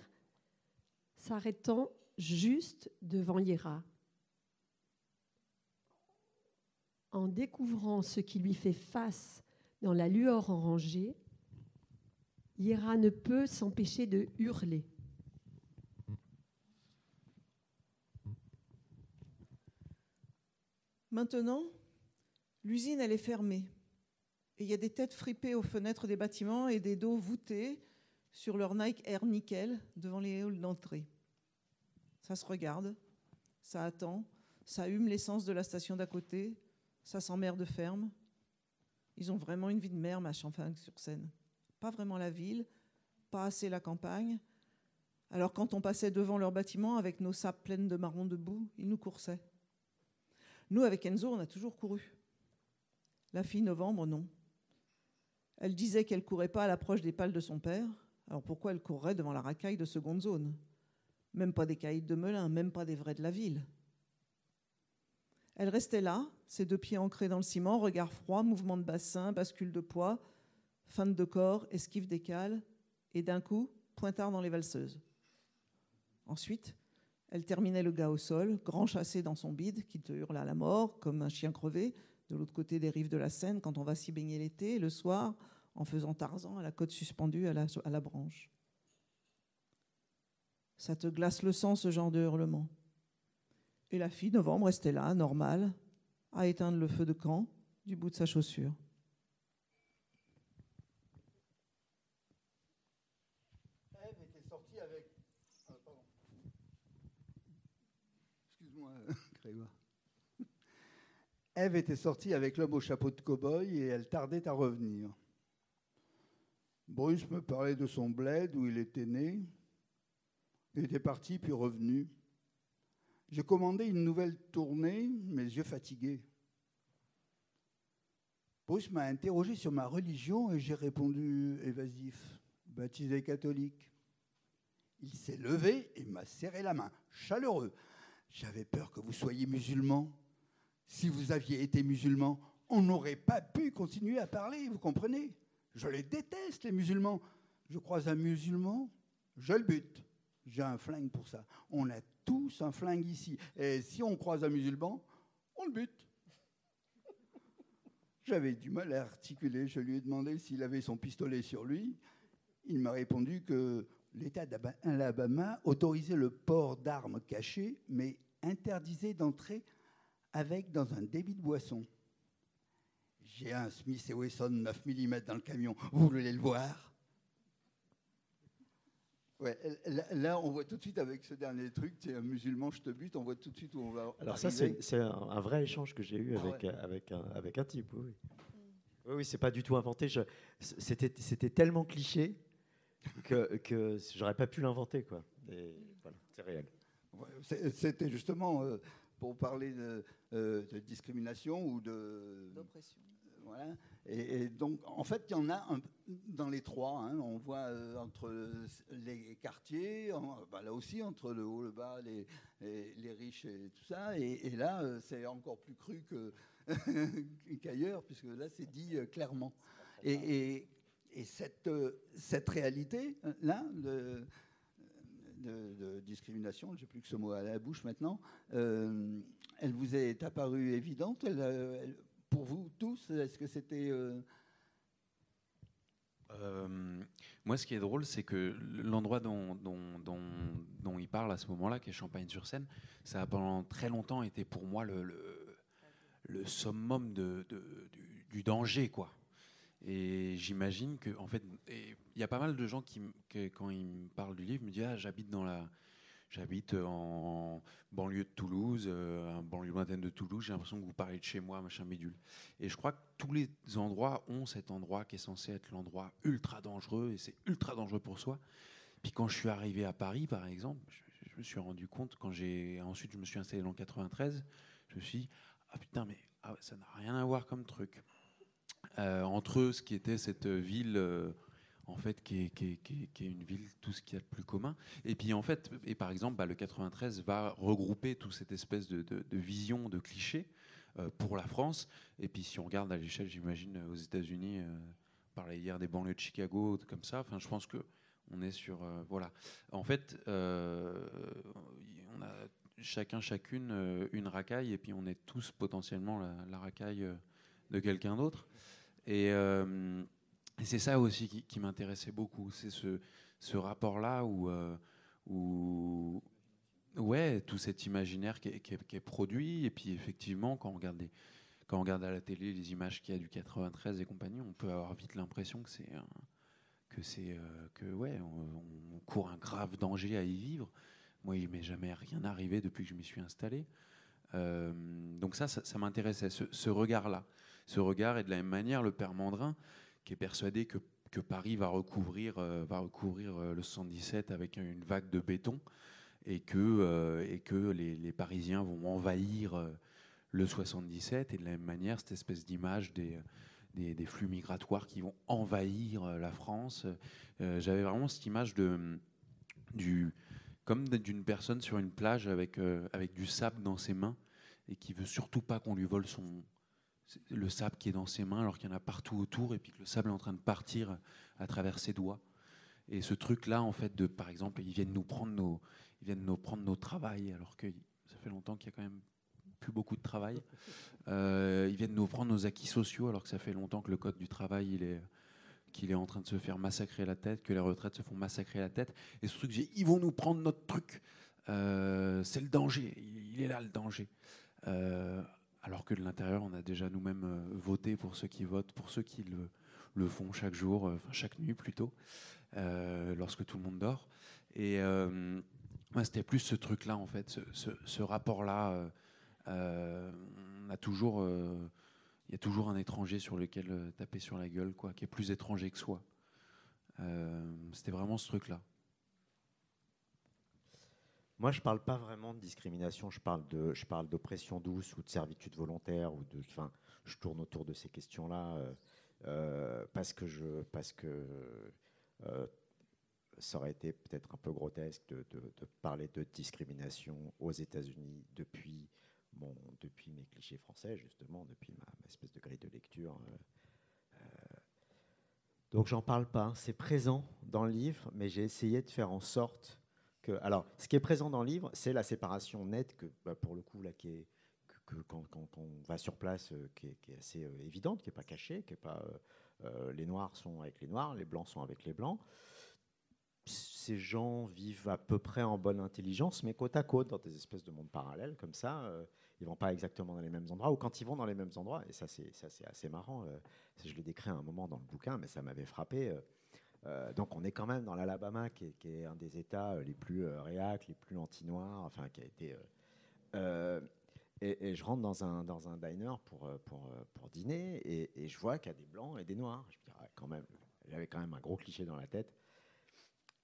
s'arrêtant juste devant Yera. En découvrant ce qui lui fait face dans la lueur orangée, Yera ne peut s'empêcher de hurler. Maintenant, l'usine, elle est fermée. Et il y a des têtes fripées aux fenêtres des bâtiments et des dos voûtés sur leur Nike Air Nickel devant les halls d'entrée. Ça se regarde, ça attend, ça hume l'essence de la station d'à côté, ça s'emmerde ferme. Ils ont vraiment une vie de merde à Champagne-sur-Seine. Pas vraiment la ville, pas assez la campagne. Alors quand on passait devant leur bâtiment avec nos sapes pleines de marrons debout, ils nous coursaient. Nous, avec Enzo, on a toujours couru. La fille Novembre, non. Elle disait qu'elle courait pas à l'approche des pales de son père. Alors pourquoi elle courrait devant la racaille de seconde zone? Même pas des caïds de Melun, même pas des vrais de la ville. Elle restait là, ses deux pieds ancrés dans le ciment, regard froid, mouvement de bassin, bascule de poids, feinte de corps, esquive des cales, et d'un coup, pointard dans les valseuses. Ensuite, elle terminait le gars au sol, grand chassé dans son bide, qui te hurle à la mort, comme un chien crevé, de l'autre côté des rives de la Seine, quand on va s'y baigner l'été, le soir, en faisant Tarzan à la côte suspendue à la, à la branche. Ça te glace le sang, ce genre de hurlement. Et la fille, Novembre, restait là, normale, à éteindre le feu de camp du bout de sa chaussure. Ève était sortie avec. ah, pardon. Excuse-moi, Grégoire. Ève était sortie avec l'homme au chapeau de cow-boy et elle tardait à revenir. Bruce me parlait de son bled où il était né. Il était parti puis revenu. J'ai commandé une nouvelle tournée, mes yeux fatigués. Bruce m'a interrogé sur ma religion et j'ai répondu évasif, baptisé catholique. Il s'est levé et m'a serré la main, chaleureux. J'avais peur que vous soyez musulman. Si vous aviez été musulman, on n'aurait pas pu continuer à parler, vous comprenez? Je les déteste, les musulmans. Je croise un musulman, je le bute. J'ai un flingue pour ça. On a tous un flingue ici. Et si on croise un musulman, on le bute. J'avais du mal à articuler. Je lui ai demandé s'il avait son pistolet sur lui. Il m'a répondu que l'État d'Alabama autorisait le port d'armes cachées, mais interdisait d'entrer avec dans un débit de boisson. J'ai un Smith et Wesson 9 mm dans le camion. Vous voulez le voir? Ouais, là, on voit tout de suite avec ce dernier truc, c'est un musulman, je te bute, on voit tout de suite où on va. Alors ça, arriver. c'est c'est un, un vrai échange que j'ai eu Ah avec, ouais. euh, avec, un, avec un type. Oui, oui. c'est pas du tout inventé. C'était tellement cliché que, que j'aurais pas pu l'inventer. quoi. Voilà, c'est réel. Ouais, C'était justement euh, pour parler de, euh, de discrimination ou de. D'oppression. Voilà. Et, et donc, en fait, il y en a un, dans les trois. hein. on voit euh, entre les quartiers, en- bah, là aussi, entre le haut, le bas, les, les- les riches et tout ça. Et, et là, euh, c'est encore plus cru qu'ailleurs, puisque là, c'est dit euh, clairement. Et, et- et cette, euh, cette réalité, euh, là, de, de- de discrimination, je n'ai plus que ce mot à la bouche maintenant, euh, elle vous est apparue évidente euh, pour vous tous Est-ce que c'était... euh, Euh, moi, ce qui est drôle, c'est que l'endroit dont, dont, dont- il parle à ce moment-là, qui est Champagne-sur-Seine, ça a pendant très longtemps été pour moi le, le, summum de, du, danger, quoi. Et j'imagine que, en fait, il y a pas mal de gens qui, quand ils me parlent du livre, me disent ah, j'habite dans la, j'habite en banlieue de Toulouse, euh, un banlieue lointaine de Toulouse. J'ai l'impression que vous parlez de chez moi, machin bidule. Et je crois que tous les endroits ont cet endroit qui est censé être l'endroit ultra dangereux, et c'est ultra dangereux pour soi. Puis quand je suis arrivé à Paris, par exemple, je, me suis rendu compte, quand j'ai ensuite je me suis installé dans le 93, je me suis dit, ah putain, mais ah ça n'a rien à voir comme truc. Euh, entre ce qui était cette ville, euh, en fait, qui est, une ville, tout ce qu'il y a de plus commun. Et puis en fait, et par exemple, bah, le 93 va regrouper toute cette espèce de, de, vision, de clichés euh, pour la France. Et puis si on regarde à l'échelle, j'imagine, euh, aux États-Unis, euh, on parlait hier des banlieues de Chicago, comme ça. Enfin, je pense que on est sur euh, voilà. En fait, on a chacun, chacune une racaille, et puis on est tous potentiellement la, la racaille de quelqu'un d'autre. Et, et c'est ça aussi qui, m'intéressait beaucoup, c'est ce, rapport-là où, euh, où ouais, tout cet imaginaire qui est, produit, et puis effectivement, quand on regarde quand on regarde à la télé les images qu'il y a du 93 et compagnie, on peut avoir vite l'impression que c'est que c'est euh, que ouais, on, court un grave danger à y vivre. Moi, il m'est jamais rien arrivé depuis que je m'y suis installé. Euh, donc ça, ça, ça m'intéressait, ce, ce regard-là. ce regard. Et de la même manière, le père Mandrin, qui est persuadé que, que Paris va recouvrir, euh, va recouvrir euh, le 77 avec une vague de béton et que, euh, et que les, Parisiens vont envahir le 77. Et de la même manière, cette espèce d'image des, des, flux migratoires qui vont envahir la France. J'avais vraiment cette image de, du, comme d'une personne sur une plage avec, avec du sable dans ses mains et qui veut surtout pas qu'on lui vole son, le sable qui est dans ses mains alors qu'il y en a partout autour et puis que le sable est en train de partir à travers ses doigts. Et ce truc-là, en fait, de, par exemple, ils viennent nous prendre nos, ils viennent nous prendre nos travails alors que ça fait longtemps qu'il y a quand même plus beaucoup de travail. Euh, ils viennent nous prendre nos acquis sociaux alors que ça fait longtemps que le code du travail il est qu'il est en train de se faire massacrer la tête, que les retraites se font massacrer la tête. Et ce truc, ils vont nous prendre notre truc. Euh, c'est le danger. Il est là le danger. Euh, alors que de l'intérieur, on a déjà nous-mêmes euh, voté pour ceux qui votent, pour ceux qui le, le font chaque jour, euh, enfin chaque nuit plutôt, euh, lorsque tout le monde dort. Et c'était plus ce truc-là, en fait, ce, ce- rapport-là. on a toujours, il y a toujours un étranger sur lequel taper sur la gueule, quoi, qui est plus étranger que soi. C'était vraiment ce truc-là. Moi, je parle pas vraiment de discrimination, je parle de, je parle d'oppression douce ou de servitude volontaire ou de, enfin, je tourne autour de ces questions-là euh, euh, parce que je, parce que euh, ça aurait été peut-être un peu grotesque de, parler de discrimination aux États-Unis depuis mon, depuis mes clichés français justement, depuis ma, espèce de grille de lecture. euh, donc j'en parle pas. C'est présent dans le livre, mais j'ai essayé de faire en sorte alors, ce qui est présent dans le livre, c'est la séparation nette que, bah, pour le coup, là, qui est, que, quand, on va sur place, euh, qui, est, assez euh, évidente, qui n'est pas cachée, qui est pas, euh, les noirs sont avec les noirs, les blancs sont avec les blancs. Ces gens vivent à peu près en bonne intelligence, mais côte à côte, dans des espèces de mondes parallèles, comme ça. ils vont pas exactement dans les mêmes endroits, ou quand ils vont dans les mêmes endroits, et ça c'est assez marrant, je l'ai décrit à un moment dans le bouquin, mais ça m'avait frappé. Euh, donc on est quand même dans l'Alabama, qui, est- un des États euh, les plus euh, réac, les plus anti-noirs, enfin qui a été. euh, et, je rentre dans un, dans un diner pour, pour, pour dîner, et, je vois qu'il y a des blancs et des noirs. Je me dis, ah, quand même, j'avais quand même un gros cliché dans la tête.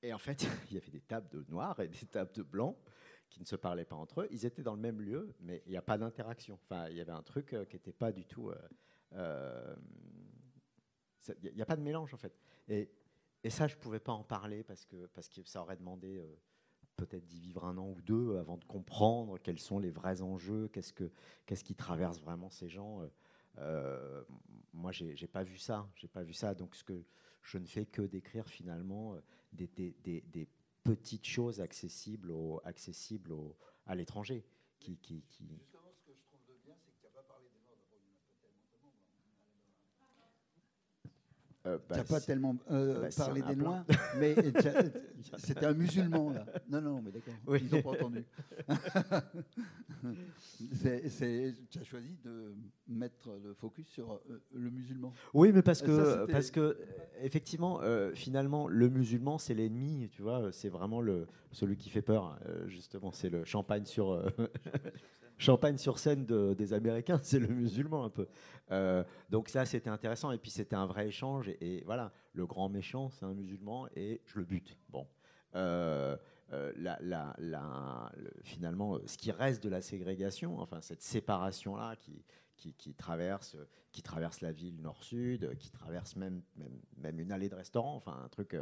Et en fait, il y avait des tables de noirs et des tables de blancs qui ne se parlaient pas entre eux. Ils étaient dans le même lieu, mais il n'y a pas d'interaction. Enfin, il y avait un truc qui n'était pas du tout. Il n'y a pas de mélange en fait. Et, et ça, je ne pouvais pas en parler parce que, parce que ça aurait demandé euh, peut-être d'y vivre un an ou deux avant de comprendre quels sont les vrais enjeux, qu'est-ce, que, qu'est-ce qui traverse vraiment ces gens. euh. Euh, moi, j'ai, j'ai pas vu ça. J'ai pas vu ça. Donc, ce que je ne fais que décrire finalement des, des- petites choses accessibles, accessibles à l'étranger. Qui, qui- Justement, ce que je trouve de bien, c'est que tu n'as pas parlé des Noirs. D'abord, il n'y en a pas tellement de monde. Euh, Tu bah, n'as pas tellement euh, bah, y en parlé des. Noirs, mais c'était un musulman, là. Non, non, mais d'accord. Oui. Ils n'ont pas entendu. Tu as choisi de mettre le focus sur euh, le musulman. Oui, mais parce Ça, que, parce que euh, effectivement, euh, finalement, le musulman, c'est l'ennemi, tu vois, c'est vraiment le, celui qui fait peur, euh, justement, c'est le champagne sur, euh, champagne sur scène de- des Américains, c'est le musulman un peu. Euh, donc ça, c'était intéressant, et puis c'était un vrai échange, et, voilà, le grand méchant, c'est un musulman, et je le bute. Bon. Euh, euh, finalement, ce qui reste de la ségrégation, enfin cette séparation-là qui, traverse, qui traverse la ville nord-sud, qui traverse même, une allée de restaurant, enfin un truc,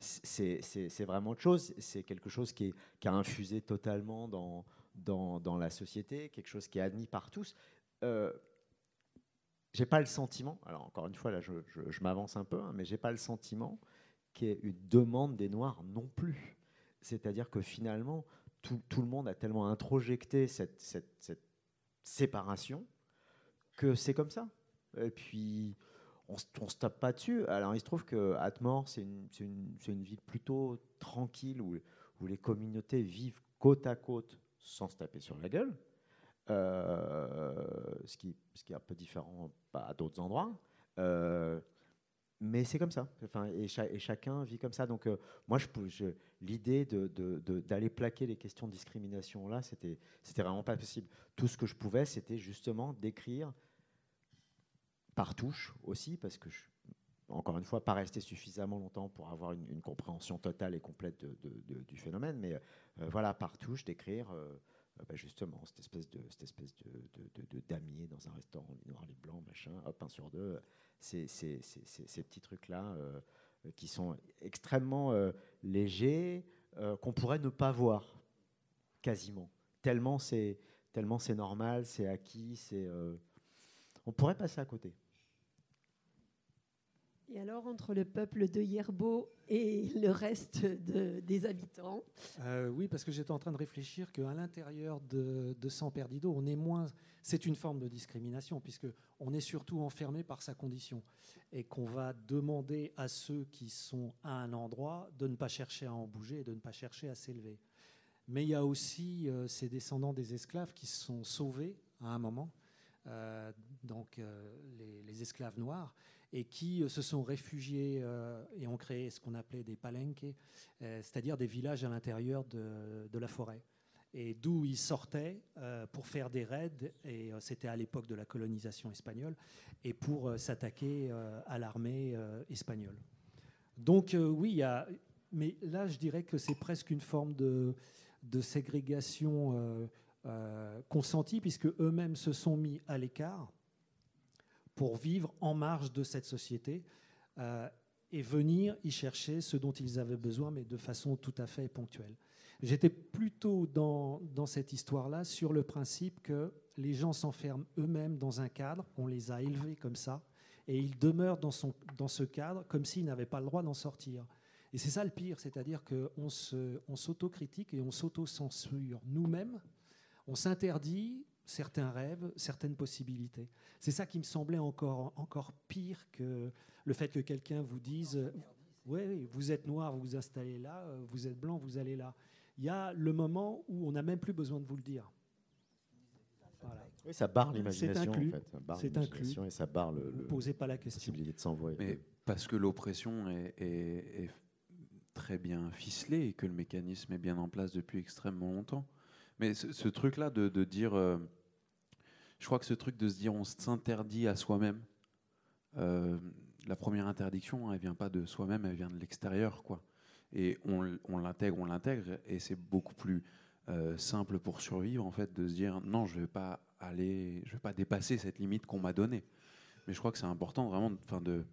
c'est vraiment autre chose. C'est quelque chose qui, est- qui a infusé totalement dans, dans, la société, quelque chose qui est admis par tous. Euh, j'ai pas le sentiment, alors encore une fois là je, m'avance un peu, hein, mais j'ai pas le sentiment qu'il y ait une demande des Noirs non plus. C'est-à-dire que finalement, tout, le monde a tellement introjecté cette, séparation que c'est comme ça. Et puis, on on se tape pas dessus. Alors, il se trouve que Atmore, c'est une, ville plutôt tranquille où les communautés vivent côte à côte sans se taper sur la gueule. Euh, ce, qui, est un peu différent bah, à d'autres endroits. Euh, mais c'est comme ça. Enfin, et, cha- et chacun vit comme ça. Donc, euh, moi, l'idée d'aller plaquer les questions de discrimination là, c'était vraiment pas possible. Tout ce que je pouvais, c'était justement décrire par touche aussi, parce que je, encore une fois, pas rester suffisamment longtemps pour avoir une, compréhension totale et complète du phénomène, mais euh, voilà, par touche, d'écrire euh, euh, bah, justement cette espèce de cette damier dans un restaurant, les noirs, les blancs, machin, hop, un sur deux, ces petits trucs-là euh, qui sont extrêmement légers, qu'on pourrait ne pas voir, quasiment, tellement c'est normal, c'est acquis, on pourrait passer à côté. Et alors, entre le peuple de Yerbo et le reste de- des habitants, Euh, oui, parce que j'étais en train de réfléchir qu'à l'intérieur de, San Perdido, on est moins. C'est une forme de discrimination, puisque on est surtout enfermé par sa condition, et qu'on va demander à ceux qui sont à un endroit de ne pas chercher à en bouger et de ne pas chercher à s'élever. Mais il y a aussi euh, ces descendants des esclaves qui se sont sauvés à un moment, euh, donc les esclaves noirs, et qui euh, se sont réfugiés euh, et ont créé ce qu'on appelait des palenques, euh, c'est-à-dire des villages à l'intérieur de, la forêt. Et d'où ils sortaient pour faire des raids, et c'était à l'époque de la colonisation espagnole, et pour s'attaquer à l'armée espagnole. Donc oui, mais là je dirais que c'est presque une forme de, ségrégation consentie, puisque eux-mêmes se sont mis à l'écart pour vivre en marge de cette société. euh, et venir y chercher ce dont ils avaient besoin, mais de façon tout à fait ponctuelle. J'étais plutôt dans, dans cette histoire-là sur le principe que les gens s'enferment eux-mêmes dans un cadre, on les a élevés comme ça, et ils demeurent dans, son, dans ce cadre comme s'ils n'avaient pas le droit d'en sortir. Et c'est ça le pire, c'est-à-dire qu'on se, on s'autocritique et on s'auto-censure nous-mêmes, on s'interdit certains rêves, certaines possibilités. C'est ça qui me semblait encore, encore pire que le fait que quelqu'un vous dise euh, oui, oui, vous êtes noir, vous vous installez là, euh, vous êtes blanc, vous allez là. Il y a le moment où on n'a même plus besoin de vous le dire. Voilà. Oui, ça barre C'est l'imagination en inclus. fait, ça barre C'est l'imagination et ça barre le, Vous le- posez pas la la question. possibilité de s'envoyer. Mais parce que l'oppression est, est- est très bien ficelée et que le mécanisme est bien en place depuis extrêmement longtemps. Mais ce, ce truc-là de, de dire, euh, je crois que ce truc de se dire on s'interdit à soi-même, euh, la première interdiction, hein, elle vient pas de soi-même, elle vient de l'extérieur, quoi. Et on, l'intègre, on l'intègre, et c'est beaucoup plus euh, simple pour survivre, en fait, de se dire non, je vais pas aller, je vais pas dépasser cette limite qu'on m'a donnée. Mais je crois que c'est important vraiment, enfin de,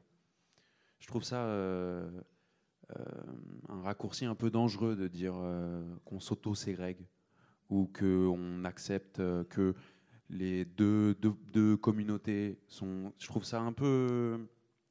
je trouve ça euh, un raccourci un peu dangereux de dire qu'on s'auto-ségrègue ou qu'on accepte que les deux, deux, deux communautés sont. Je trouve ça un peu.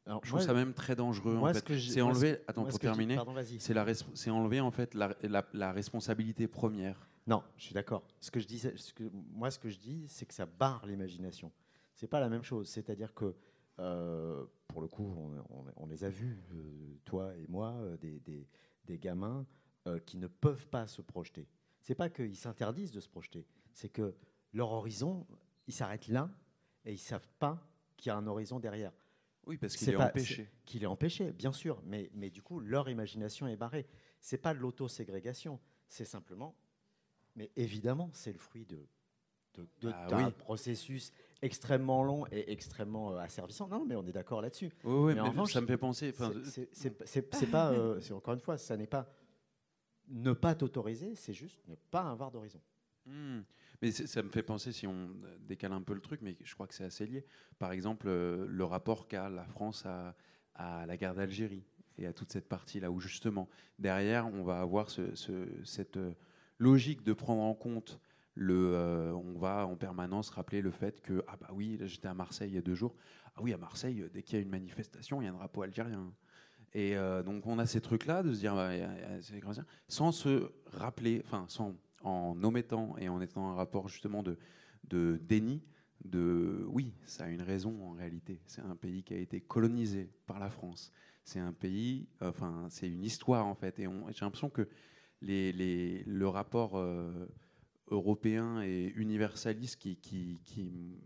Alors, Je moi, trouve ça même très dangereux. en fait. C'est ce- enlever. Attends, pour terminer, c'est la c'est enlever en fait la, la- la responsabilité première. Non, je suis d'accord. Ce que je dis, ce que, moi, ce que je dis, c'est que ça barre l'imagination. C'est pas la même chose. C'est-à-dire que, euh, pour le coup, on, on- on les a vus, euh, toi et moi, euh, des, des- des gamins qui ne peuvent pas se projeter. C'est pas qu'ils s'interdisent de se projeter, c'est que leur horizon, il s'arrête là et ils savent pas qu'il y a un horizon derrière. Oui, parce qu'il est pas- empêché. qu'il est empêché, bien sûr, mais, mais du coup, leur imagination est barrée. C'est pas de l'autoségrégation, c'est simplement, mais évidemment, c'est le fruit de, de, de- Ah processus extrêmement long et extrêmement euh, asservissant. Non, mais on est d'accord là-dessus. Oui, oui, Mais mais, en revanche, ça me fait penser. enfin, C'est- pas, euh, c'est encore une fois, ça n'est pas ne pas t'autoriser, c'est juste ne pas avoir d'horizon. Hmm. Mais ça me fait penser, si on décale un peu le truc, mais je crois que c'est assez lié. Par exemple, euh, le rapport qu'a la France à, la guerre d'Algérie et à toute cette partie-là, où justement, derrière, on va avoir ce- ce- cette euh, logique de prendre en compte le. euh, on va en permanence rappeler le fait que, ah bah oui, là, j'étais à Marseille il y a deux jours. Ah oui, à Marseille, dès qu'il y a une manifestation, il y a un drapeau algérien. Et euh, donc, on a ces trucs-là de se dire, bah, sans se rappeler, enfin, sans en omettant et en étant un rapport justement de, déni, de oui, ça a une raison en réalité. C'est un pays qui a été colonisé par la France. C'est un pays, enfin, c'est une histoire en fait. Et j'ai l'impression que le rapport euh, européen et universaliste qui, qui, qui,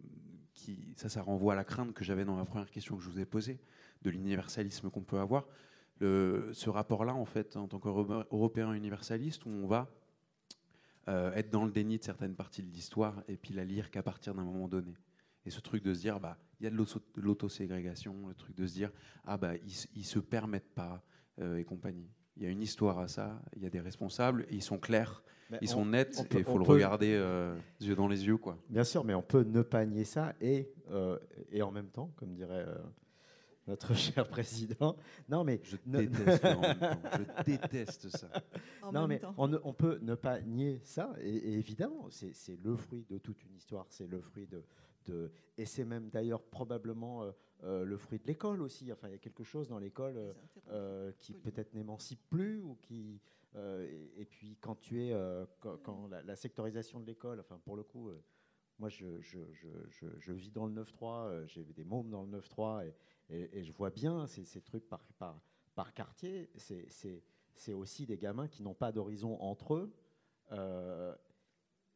qui- ça, ça renvoie à la crainte que j'avais dans la première question que je vous ai posée de l'universalisme qu'on peut avoir. Ce rapport-là, en fait, en tant qu'Européen universaliste, où on va euh, être dans le déni de certaines parties de l'histoire et puis la lire qu'à partir d'un moment donné. Et ce truc de se dire, bah, il y a de l'autoségrégation, le truc de se dire, ah bah, ils, ne se permettent pas euh, et compagnie. Il y a une histoire à ça, il y a des responsables, ils sont clairs, ils sont nets, et il faut le regarder euh, yeux dans les yeux. Quoi. Bien sûr, mais on peut ne pas nier ça, et, euh, et en même temps, comme dirait notre cher président. Non, mais je déteste, je déteste ça. non, mais on, on, peut ne pas nier ça, et, évidemment, c'est le fruit de toute une histoire, c'est le fruit de, de et c'est même d'ailleurs probablement euh, euh, le fruit de l'école aussi. Enfin, il y a quelque chose dans l'école euh, qui peut-être n'émancipe plus ou qui et, puis quand tu es quand, la, sectorisation de l'école, enfin pour le coup. moi, je, je, je, je, vis dans le 9-3, j'ai des mômes dans le 9-3 et, et, je vois bien ces, ces trucs par, par, par quartier. C'est aussi des gamins qui n'ont pas d'horizon entre eux. Euh,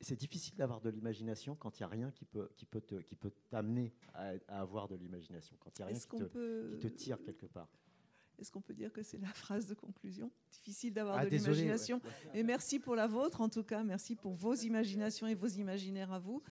c'est difficile d'avoir de l'imagination quand il n'y a rien qui peut, qui peut, te, qui peut t'amener à, avoir de l'imagination, quand il n'y a rien qui te, qui te, tire quelque part. Est-ce qu'on peut dire que c'est la phrase de conclusion? Difficile d'avoir ah, de l'imagination. Et merci pour la vôtre, en tout cas. Merci pour vos imaginations et vos imaginaires à vous.